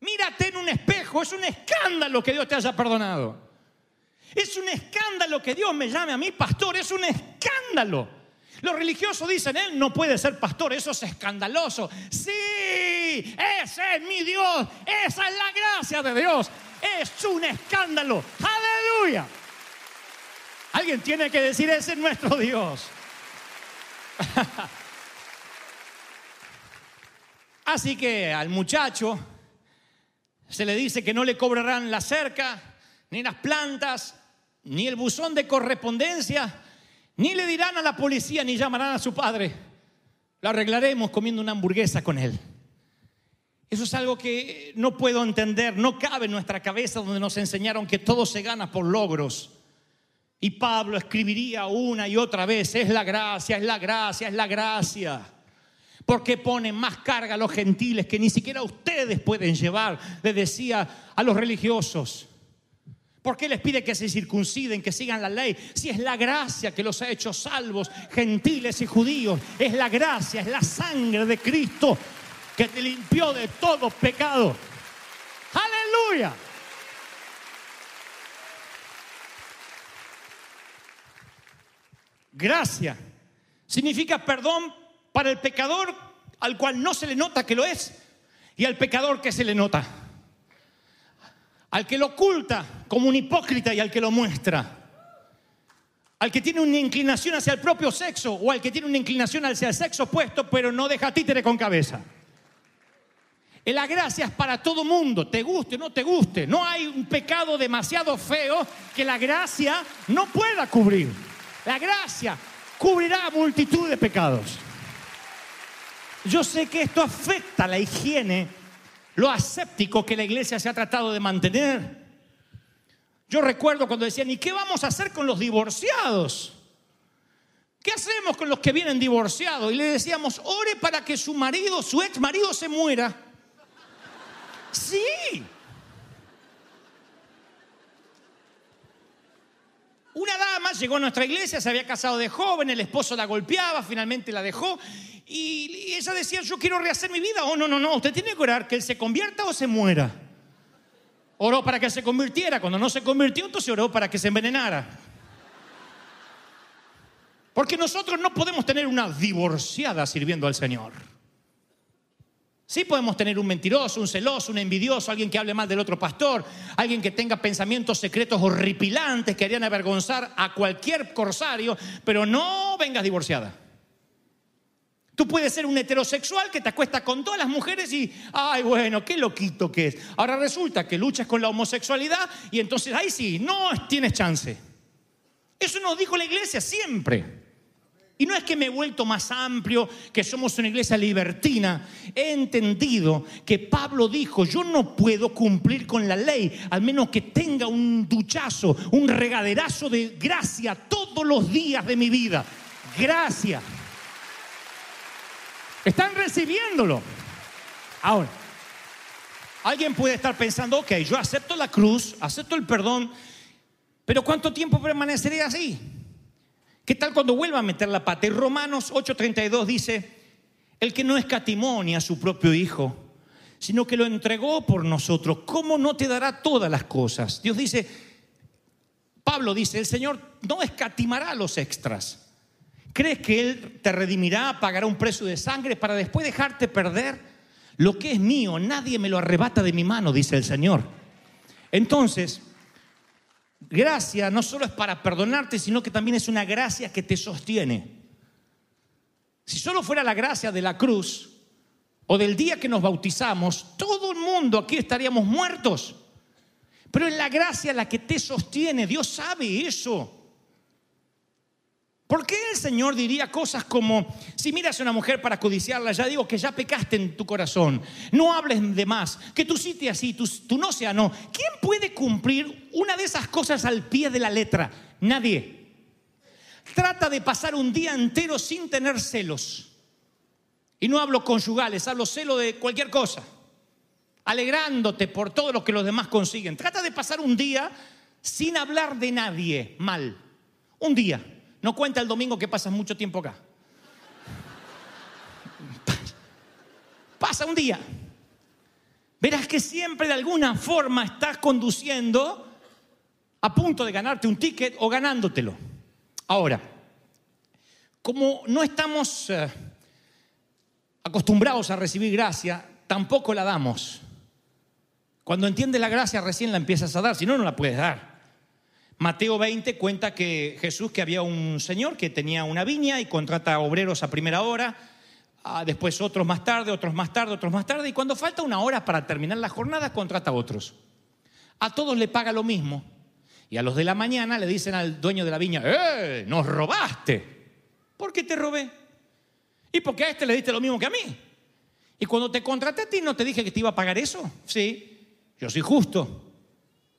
A: Mírate en un espejo, es un escándalo que Dios te haya perdonado. Es un escándalo que Dios me llame a mí pastor, es un escándalo. Los religiosos dicen, él no puede ser pastor, eso es escandaloso. Sí, ese es mi Dios, esa es la gracia de Dios. Es un escándalo. Aleluya. Alguien tiene que decir, ese es nuestro Dios. Así que al muchacho se le dice que no le cobrarán la cerca, ni las plantas, ni el buzón de correspondencia, ni le dirán a la policía, ni llamarán a su padre. Lo arreglaremos comiendo una hamburguesa con él. Eso es algo que no puedo entender, no cabe en nuestra cabeza donde nos enseñaron que todo se gana por logros. Y Pablo escribiría una y otra vez, es la gracia, es la gracia, es la gracia. Porque ponen más carga a los gentiles que ni siquiera ustedes pueden llevar, le decía a los religiosos. ¿Por qué les pide que se circunciden, que sigan la ley? Si es la gracia que los ha hecho salvos, gentiles y judíos. Es la gracia, es la sangre de Cristo que te limpió de todo pecado. Aleluya. Gracia significa perdón para el pecador al cual no se le nota que lo es y al pecador que se le nota. Al que lo oculta como un hipócrita y al que lo muestra. Al que tiene una inclinación hacia el propio sexo o al que tiene una inclinación hacia el sexo opuesto, pero no deja títere con cabeza. La gracia es para todo mundo, te guste o no te guste. No hay un pecado demasiado feo que la gracia no pueda cubrir. La gracia cubrirá multitud de pecados. Yo sé que esto afecta la higiene, lo aséptico que la iglesia se ha tratado de mantener. Yo recuerdo cuando decían, ¿y qué vamos a hacer con los divorciados? ¿Qué hacemos con los que vienen divorciados? Y le decíamos, ore para que su marido, su ex marido se muera. Sí. Una dama llegó a nuestra iglesia, se había casado de joven, el esposo la golpeaba, finalmente la dejó y ella decía, yo quiero rehacer mi vida. Oh, no, no, no, usted tiene que orar que él se convierta o se muera. Oró para que se convirtiera, cuando no se convirtió, entonces oró para que se envenenara. Porque nosotros no podemos tener una divorciada sirviendo al Señor. Sí podemos tener un mentiroso, un celoso, un envidioso, alguien que hable mal del otro pastor, alguien que tenga pensamientos secretos horripilantes que harían avergonzar a cualquier corsario, pero no vengas divorciada. Tú puedes ser un heterosexual que te acuesta con todas las mujeres y, ay, bueno, qué loquito que es. Ahora resulta que luchas con la homosexualidad y entonces, ahí sí, no tienes chance. Eso nos dijo la iglesia siempre. Y no es que me he vuelto más amplio, que somos una iglesia libertina. He entendido que Pablo dijo, yo no puedo cumplir con la ley, al menos que tenga un duchazo, un regaderazo de gracia todos los días de mi vida. Gracia. Están recibiéndolo. Ahora, alguien puede estar pensando, ok, yo acepto la cruz, acepto el perdón, pero ¿cuánto tiempo permaneceré así? ¿Qué tal cuando vuelva a meter la pata? Y Romanos 8:32 dice, el que no escatimó a su propio Hijo, sino que lo entregó por nosotros, ¿cómo no te dará todas las cosas? Dios dice, Pablo dice, el Señor no escatimará los extras. ¿Crees que Él te redimirá, pagará un precio de sangre para después dejarte perder? Lo que es mío, nadie me lo arrebata de mi mano, dice el Señor. Entonces, gracia no solo es para perdonarte, sino que también es una gracia que te sostiene. Si solo fuera la gracia de la cruz o del día que nos bautizamos, todo el mundo aquí estaríamos muertos. Pero es la gracia la que te sostiene, Dios sabe eso. ¿Por qué el Señor diría cosas como, si miras a una mujer para codiciarla, ya digo que ya pecaste en tu corazón, no hables de más, que tú sí te así, tú, tú no sea no? ¿Quién puede cumplir una de esas cosas al pie de la letra? Nadie. Trata de pasar un día entero sin tener celos. Y no hablo conyugales, hablo celo de cualquier cosa. Alegrándote por todo lo que los demás consiguen. Trata de pasar un día sin hablar de nadie mal. Un día No cuenta el domingo que pasas mucho tiempo acá. Pasa un día. Verás que siempre de alguna forma estás conduciendo a punto de ganarte un ticket o ganándotelo. Ahora, como no estamos eh, acostumbrados a recibir gracia, tampoco la damos. Cuando entiendes la gracia recién la empiezas a dar, si no, no la puedes dar. Mateo 20 cuenta que Jesús, que había un señor que tenía una viña y contrata obreros a primera hora, ah, después otros más tarde, otros más tarde, otros más tarde, y cuando falta una hora para terminar la jornada, contrata a otros. A todos le paga lo mismo. Y a los de la mañana le dicen al dueño de la viña, ¡eh! ¡Nos robaste! ¿Por qué te robé? Y porque a este le diste lo mismo que a mí. Y cuando te contraté a ti, ¿no te dije que te iba a pagar eso? Sí, yo soy justo.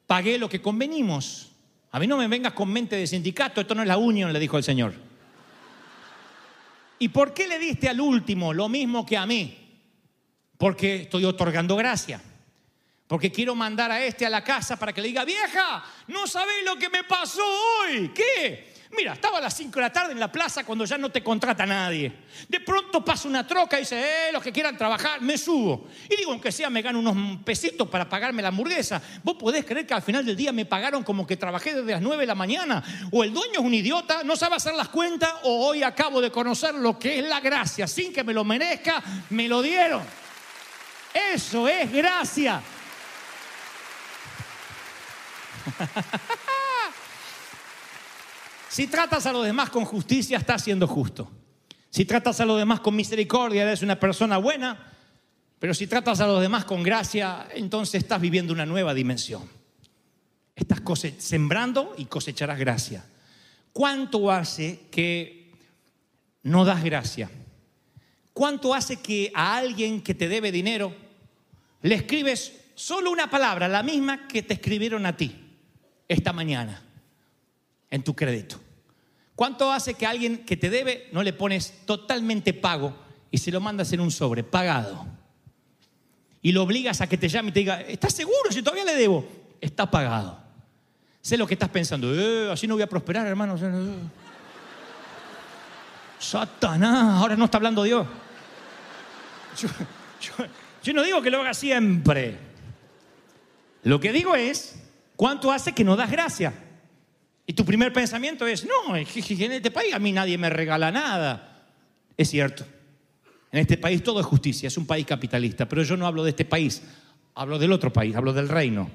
A: Pagué lo que convenimos. A mí no me vengas con mente de sindicato, esto no es la unión, le dijo el Señor. ¿Y por qué le diste al último lo mismo que a mí? Porque estoy otorgando gracia. Porque quiero mandar a este a la casa para que le diga, vieja, no sabéis lo que me pasó hoy. ¿Qué? Mira, estaba a las 5 de la tarde en la plaza cuando ya no te contrata nadie. De pronto pasa una troca y dice, eh, los que quieran trabajar, me subo. Y digo, aunque sea, me gano unos pesitos para pagarme la hamburguesa. ¿Vos podés creer que al final del día me pagaron como que trabajé desde las 9 de la mañana? O el dueño es un idiota, no sabe hacer las cuentas, o hoy acabo de conocer lo que es la gracia. Sin que me lo merezca, me lo dieron. Eso es gracia. si tratas a los demás con justicia, estás siendo justo. Si tratas a los demás con misericordia, eres una persona buena. Pero si tratas a los demás con gracia, entonces estás viviendo una nueva dimensión. Estás sembrando y cosecharás gracia. ¿Cuánto hace que no das gracia? ¿Cuánto hace que a alguien que te debe dinero le escribes solo una palabra, la misma que te escribieron a ti? esta mañana en tu crédito? ¿Cuánto hace que alguien que te debe no le pones totalmente pago y se lo mandas en un sobre, pagado? Y lo obligas a que te llame y te diga, ¿estás seguro si todavía le debo? Está pagado. Sé lo que estás pensando, eh, así no voy a prosperar, hermano. Satanás, ahora no está hablando Dios. yo no digo que lo haga siempre. Lo que digo es ¿Cuánto hace que no das gracia? Y tu primer pensamiento es, no, en este país a mí nadie me regala nada. Es cierto. En este país todo es justicia, es un país capitalista, pero yo no hablo de este país, hablo del otro país, hablo del reino,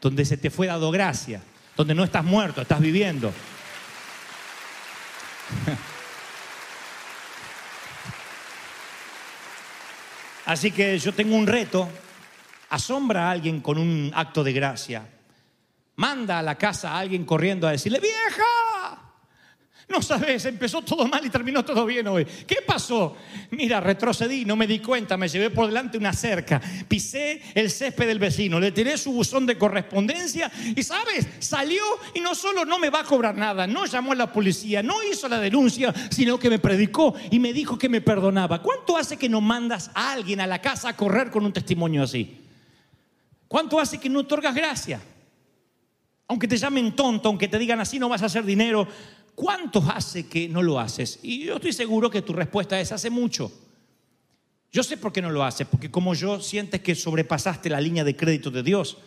A: donde se te fue dado gracia, donde no estás muerto, estás viviendo. Así que yo tengo un reto, asombra a alguien con un acto de gracia manda a la casa a alguien corriendo a decirle, vieja, no sabes, empezó todo mal y terminó todo bien hoy. ¿Qué pasó? Mira, retrocedí, no me di cuenta, me llevé por delante una cerca, pisé el césped del vecino, le tiré su buzón de correspondencia y, ¿sabes? Salió y no solo no me va a cobrar nada, no llamó a la policía, no hizo la denuncia, sino que me predicó y me dijo que me perdonaba. ¿Cuánto hace que no mandas a alguien a la casa a correr con un testimonio así? ¿Cuánto hace que no otorgas gracia? Aunque te llamen tonto, aunque te digan así no vas a hacer dinero, ¿cuánto hace que no lo haces? Y yo estoy seguro que tu respuesta es hace mucho. Yo sé por qué no lo haces, porque como yo sientes que sobrepasaste la línea de crédito de Dios,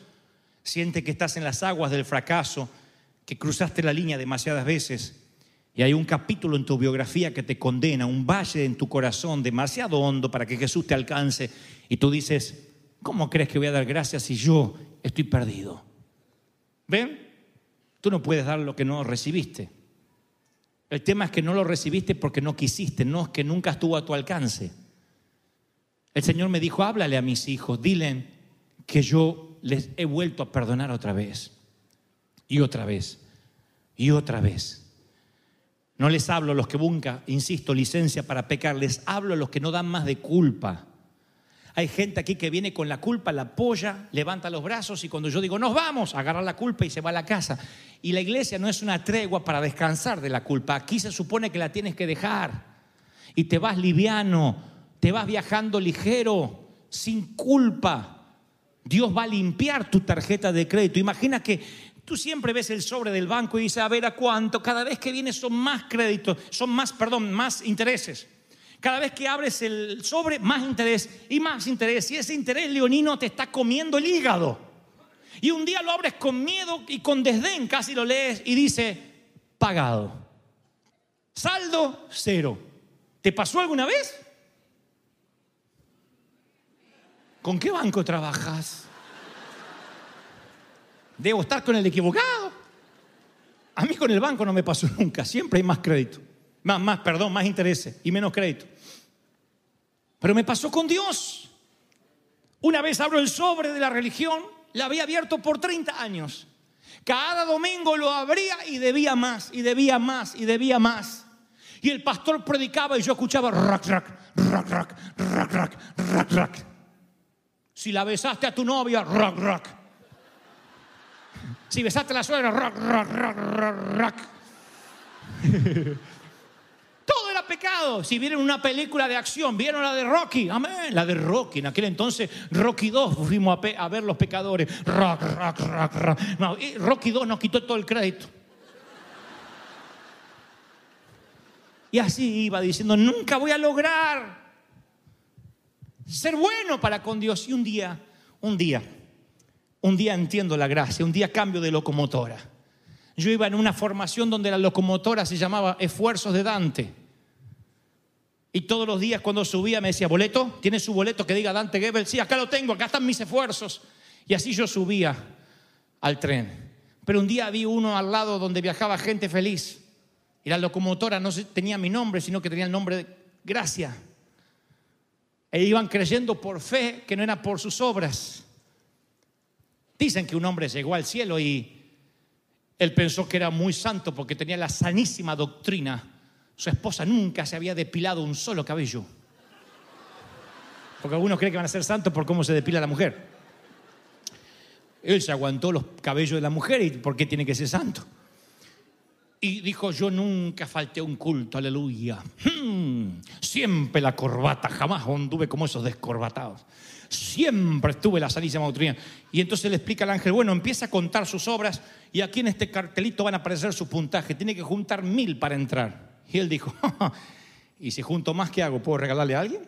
A: sientes que estás en las aguas del fracaso, que cruzaste la línea demasiadas veces. Y hay un capítulo en tu biografía que te condena, un valle en tu corazón demasiado hondo para que Jesús te alcance. Y tú dices, ¿cómo crees que voy a dar gracias si yo estoy perdido? ¿Ven? Tú no puedes dar lo que no recibiste. El tema es que no lo recibiste porque no quisiste, no es que nunca estuvo a tu alcance. El Señor me dijo, háblale a mis hijos, dile que yo les he vuelto a perdonar otra vez, y otra vez, y otra vez. No les hablo a los que buscan, insisto, licencia para pecar, les hablo a los que no dan más de culpa. Hay gente aquí que viene con la culpa, la apoya, levanta los brazos y cuando yo digo, nos vamos, agarra la culpa y se va a la casa. Y la iglesia no es una tregua para descansar de la culpa. Aquí se supone que la tienes que dejar. Y te vas liviano, te vas viajando ligero, sin culpa. Dios va a limpiar tu tarjeta de crédito. Imagina que Tú siempre ves el sobre del banco y dices, a ver a cuánto. Cada vez que viene son más créditos, son más, perdón, más intereses. Cada vez que abres el sobre, más interés y más interés. Y ese interés leonino te está comiendo el hígado. Y un día lo abres con miedo y con desdén, casi lo lees y dice, pagado. Saldo, cero. ¿Te pasó alguna vez? ¿Con qué banco trabajas? Debo estar con el equivocado. A mí con el banco no me pasó nunca. Siempre hay más crédito. Más, más, perdón, más intereses y menos crédito. Pero me pasó con Dios. Una vez abro el sobre de la religión, la había abierto por 30 años. Cada domingo lo abría y debía más, y debía más, y debía más. Y el pastor predicaba y yo escuchaba rack, rack, rack, rack, rack, rack, rack, rack. Si la besaste a tu novia, rack, rack. Si besaste a la suegra, rack, rack, rack, rack, rack. Todo era pecado. Si vieron una película de acción, vieron la de Rocky, amén, la de Rocky. En aquel entonces, Rocky 2, fuimos a, ver los pecadores. Rock, rock, rock, rock. No, y Rocky 2 nos quitó todo el crédito. Y así iba diciendo, nunca voy a lograr ser bueno para con Dios. Y un día, un día, un día entiendo la gracia, un día cambio de locomotora. Yo iba en una formación donde la locomotora se llamaba Esfuerzos de Dante. Y todos los días cuando subía me decía, boleto, ¿tiene su boleto que diga Dante Gebel? Sí, acá lo tengo, acá están mis esfuerzos. Y así yo subía al tren. Pero un día vi uno al lado donde viajaba gente feliz. Y la locomotora no tenía mi nombre, sino que tenía el nombre de Gracia. E iban creyendo por fe que no era por sus obras. Dicen que un hombre llegó al cielo y él pensó que era muy santo porque tenía la sanísima doctrina. Su esposa nunca se había depilado un solo cabello. Porque algunos creen que van a ser santos por cómo se depila la mujer. Él se aguantó los cabellos de la mujer y ¿por qué tiene que ser santo? Y dijo, yo nunca falté un culto, aleluya. Hmm, siempre la corbata, jamás anduve como esos descorbatados. Siempre estuve la sanísima doctrina. Y entonces le explica al ángel, bueno, empieza a contar sus obras y aquí en este cartelito van a aparecer su puntaje. Tiene que juntar mil para entrar. Y él dijo, ¿y si junto más, qué hago? ¿Puedo regalarle a alguien?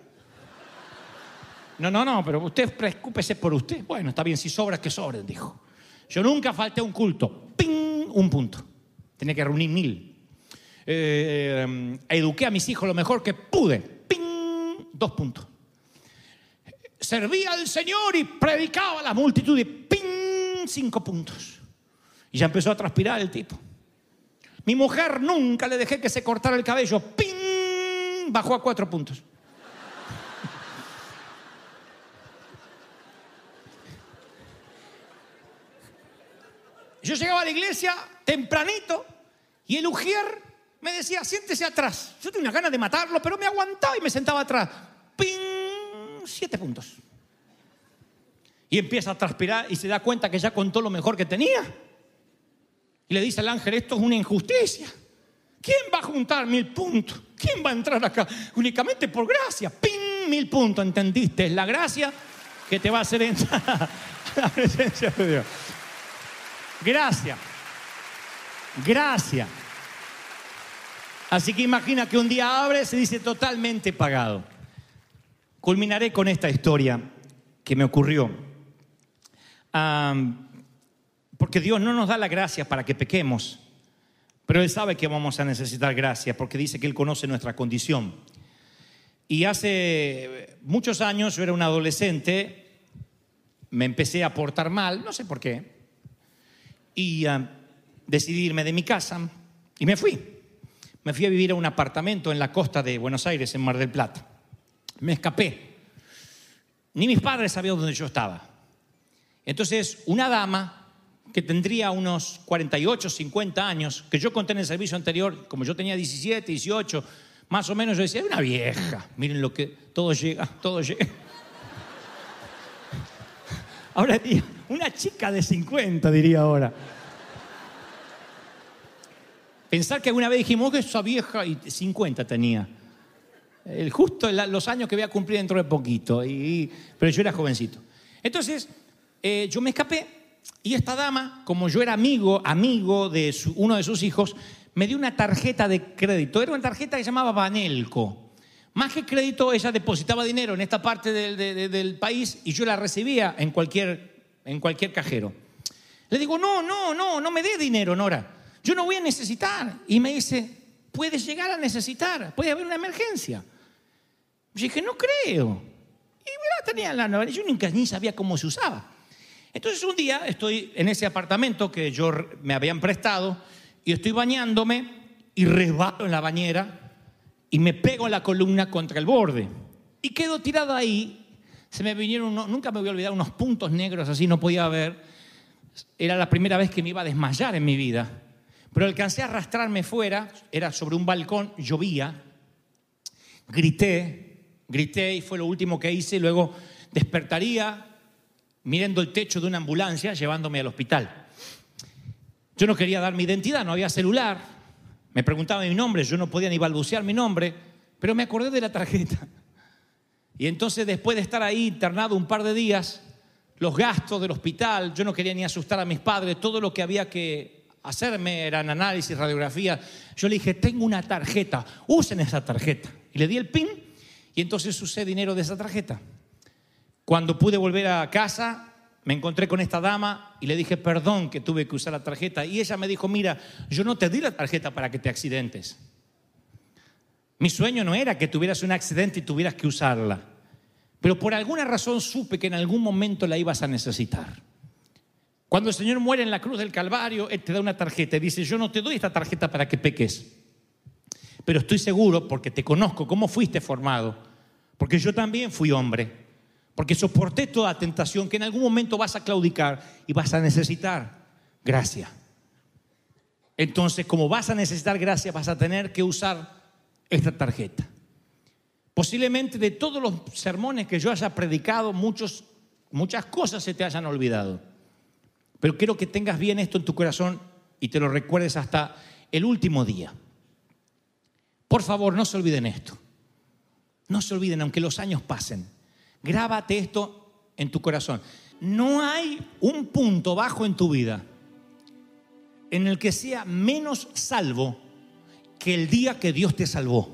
A: No, no, no, pero usted preocúpese por usted. Bueno, está bien, si sobra, que sobren, dijo. Yo nunca falté a un culto. ¡Ping! Un punto. Tenía que reunir mil. Eh, eduqué a mis hijos lo mejor que pude. ¡Ping! Dos puntos. Servía al Señor y predicaba a la multitud y ¡ping! Cinco puntos. Y ya empezó a transpirar el tipo. Mi mujer nunca le dejé que se cortara el cabello. ¡Ping! Bajó a cuatro puntos. Yo llegaba a la iglesia tempranito y el ujier me decía, siéntese atrás. Yo tenía ganas de matarlo, pero me aguantaba y me sentaba atrás. ¡Ping! Siete puntos. Y empieza a transpirar y se da cuenta que ya contó lo mejor que tenía. Y le dice al ángel, esto es una injusticia. ¿Quién va a juntar mil puntos? ¿Quién va a entrar acá? Únicamente por gracia. ¡Ping! Mil puntos, ¿entendiste? Es la gracia que te va a hacer entrar a la presencia de Dios. Gracias. Gracias. Así que imagina que un día abre se dice totalmente pagado. Culminaré con esta historia que me ocurrió. Am, porque Dios no nos da la gracia para que pequemos, pero Él sabe que vamos a necesitar gracia porque dice que Él conoce nuestra condición. Y hace muchos años, yo era un adolescente, me empecé a portar mal, no sé por qué, y ah, decidí irme de mi casa y me fui. Me fui a vivir a un apartamento en la costa de Buenos Aires, en Mar del Plata. Me escapé. Ni mis padres sabían dónde yo estaba. Entonces, una dama que tendría unos 48, 50 años, que yo conté en el servicio anterior, como yo tenía 17, 18, más o menos yo decía, una vieja, miren lo que todo llega, todo llega. Ahora una chica de 50, diría ahora. Pensar que alguna vez dijimos que esa vieja y 50 tenía. El, justo los años que voy a cumplir dentro de poquito. Y, pero yo era jovencito. Entonces, eh, yo me escapé y esta dama, como yo era amigo, amigo de uno de sus hijos, me dio una tarjeta de crédito. Era una tarjeta que se llamaba Banelco. Más que crédito, ella depositaba dinero en esta parte del, de- de- del país y yo la recibía en cualquier, en cualquier cajero. Le digo, no, no, no, no me dé dinero, Nora. Yo no voy a necesitar. Y me dice, puedes llegar a necesitar, puede haber una emergencia. Yo dije, no creo. Y la tenía en la nevera. Yo nunca ni sabía cómo se usaba. Entonces un día estoy en ese apartamento que yo me habían prestado y estoy bañándome y resbalo en la bañera y me pego la columna contra el borde. Y quedo tirado ahí. Se me vinieron, nunca me voy a olvidar, unos puntos negros así, no podía ver. Era la primera vez que me iba a desmayar en mi vida. Pero alcancé a arrastrarme fuera, era sobre un balcón, llovía, grité, grité y fue lo último que hice. Luego despertaría mirando el techo de una ambulancia llevándome al hospital. Yo no quería dar mi identidad, no había celular. Me preguntaba mi nombre, yo no podía ni balbucear mi nombre, pero me acordé de la tarjeta. Y entonces después de estar ahí internado un par de días, los gastos del hospital, yo no quería ni asustar a mis padres, todo lo que había que hacerme eran análisis, radiografía. Yo le dije, tengo una tarjeta, usen esa tarjeta. Y le di el PIN y entonces usé dinero de esa tarjeta. Cuando pude volver a casa, me encontré con esta dama y le dije, perdón que tuve que usar la tarjeta. Y ella me dijo, mira, yo no te di la tarjeta para que te accidentes. Mi sueño no era que tuvieras un accidente y tuvieras que usarla. Pero por alguna razón supe que en algún momento la ibas a necesitar. Cuando el Señor muere en la cruz del Calvario, Él te da una tarjeta y dice, yo no te doy esta tarjeta para que peques. Pero estoy seguro, porque te conozco, cómo fuiste formado, porque yo también fui hombre, porque soporté toda tentación, que en algún momento vas a claudicar y vas a necesitar gracia. Entonces, como vas a necesitar gracia, vas a tener que usar esta tarjeta. Posiblemente de todos los sermones que yo haya predicado, muchos, muchas cosas se te hayan olvidado. Pero quiero que tengas bien esto en tu corazón y te lo recuerdes hasta el último día. Por favor, no se olviden esto. No se olviden, aunque los años pasen. Grábate esto en tu corazón. No hay un punto bajo en tu vida en el que sea menos salvo que el día que Dios te salvó.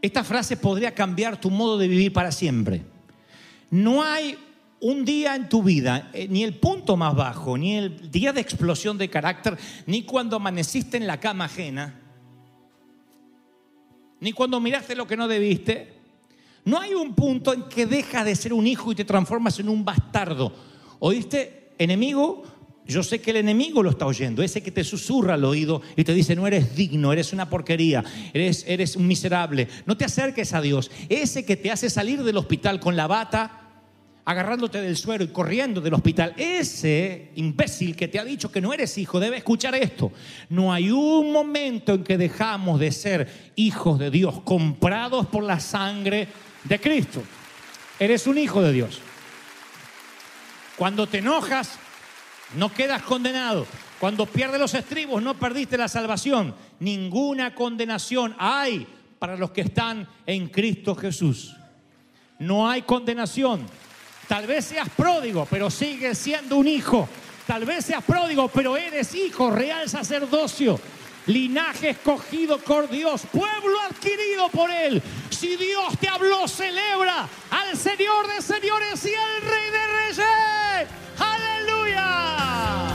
A: Esta frase podría cambiar tu modo de vivir para siempre. No hay un día en tu vida, eh, ni el punto más bajo, ni el día de explosión de carácter, ni cuando amaneciste en la cama ajena, ni cuando miraste lo que no debiste. No hay un punto en que dejas de ser un hijo y te transformas en un bastardo. ¿Oíste, enemigo? Yo sé que el enemigo lo está oyendo, ese que te susurra al oído y te dice, no eres digno, eres una porquería, eres, eres un miserable. No te acerques a Dios. Ese que te hace salir del hospital con la bata, agarrándote del suero y corriendo del hospital. Ese imbécil que te ha dicho que no eres hijo debe escuchar esto. No hay un momento en que dejamos de ser hijos de Dios, comprados por la sangre de Cristo. Eres un hijo de Dios. Cuando te enojas, no quedas condenado. Cuando pierdes los estribos, no perdiste la salvación. Ninguna condenación hay para los que están en Cristo Jesús. No hay condenación. Tal vez seas pródigo, pero sigues siendo un hijo. Tal vez seas pródigo, pero eres hijo, real sacerdocio, linaje escogido por Dios, pueblo adquirido por Él. Si Dios te habló, celebra al Señor de señores y al Rey de reyes. Aleluya.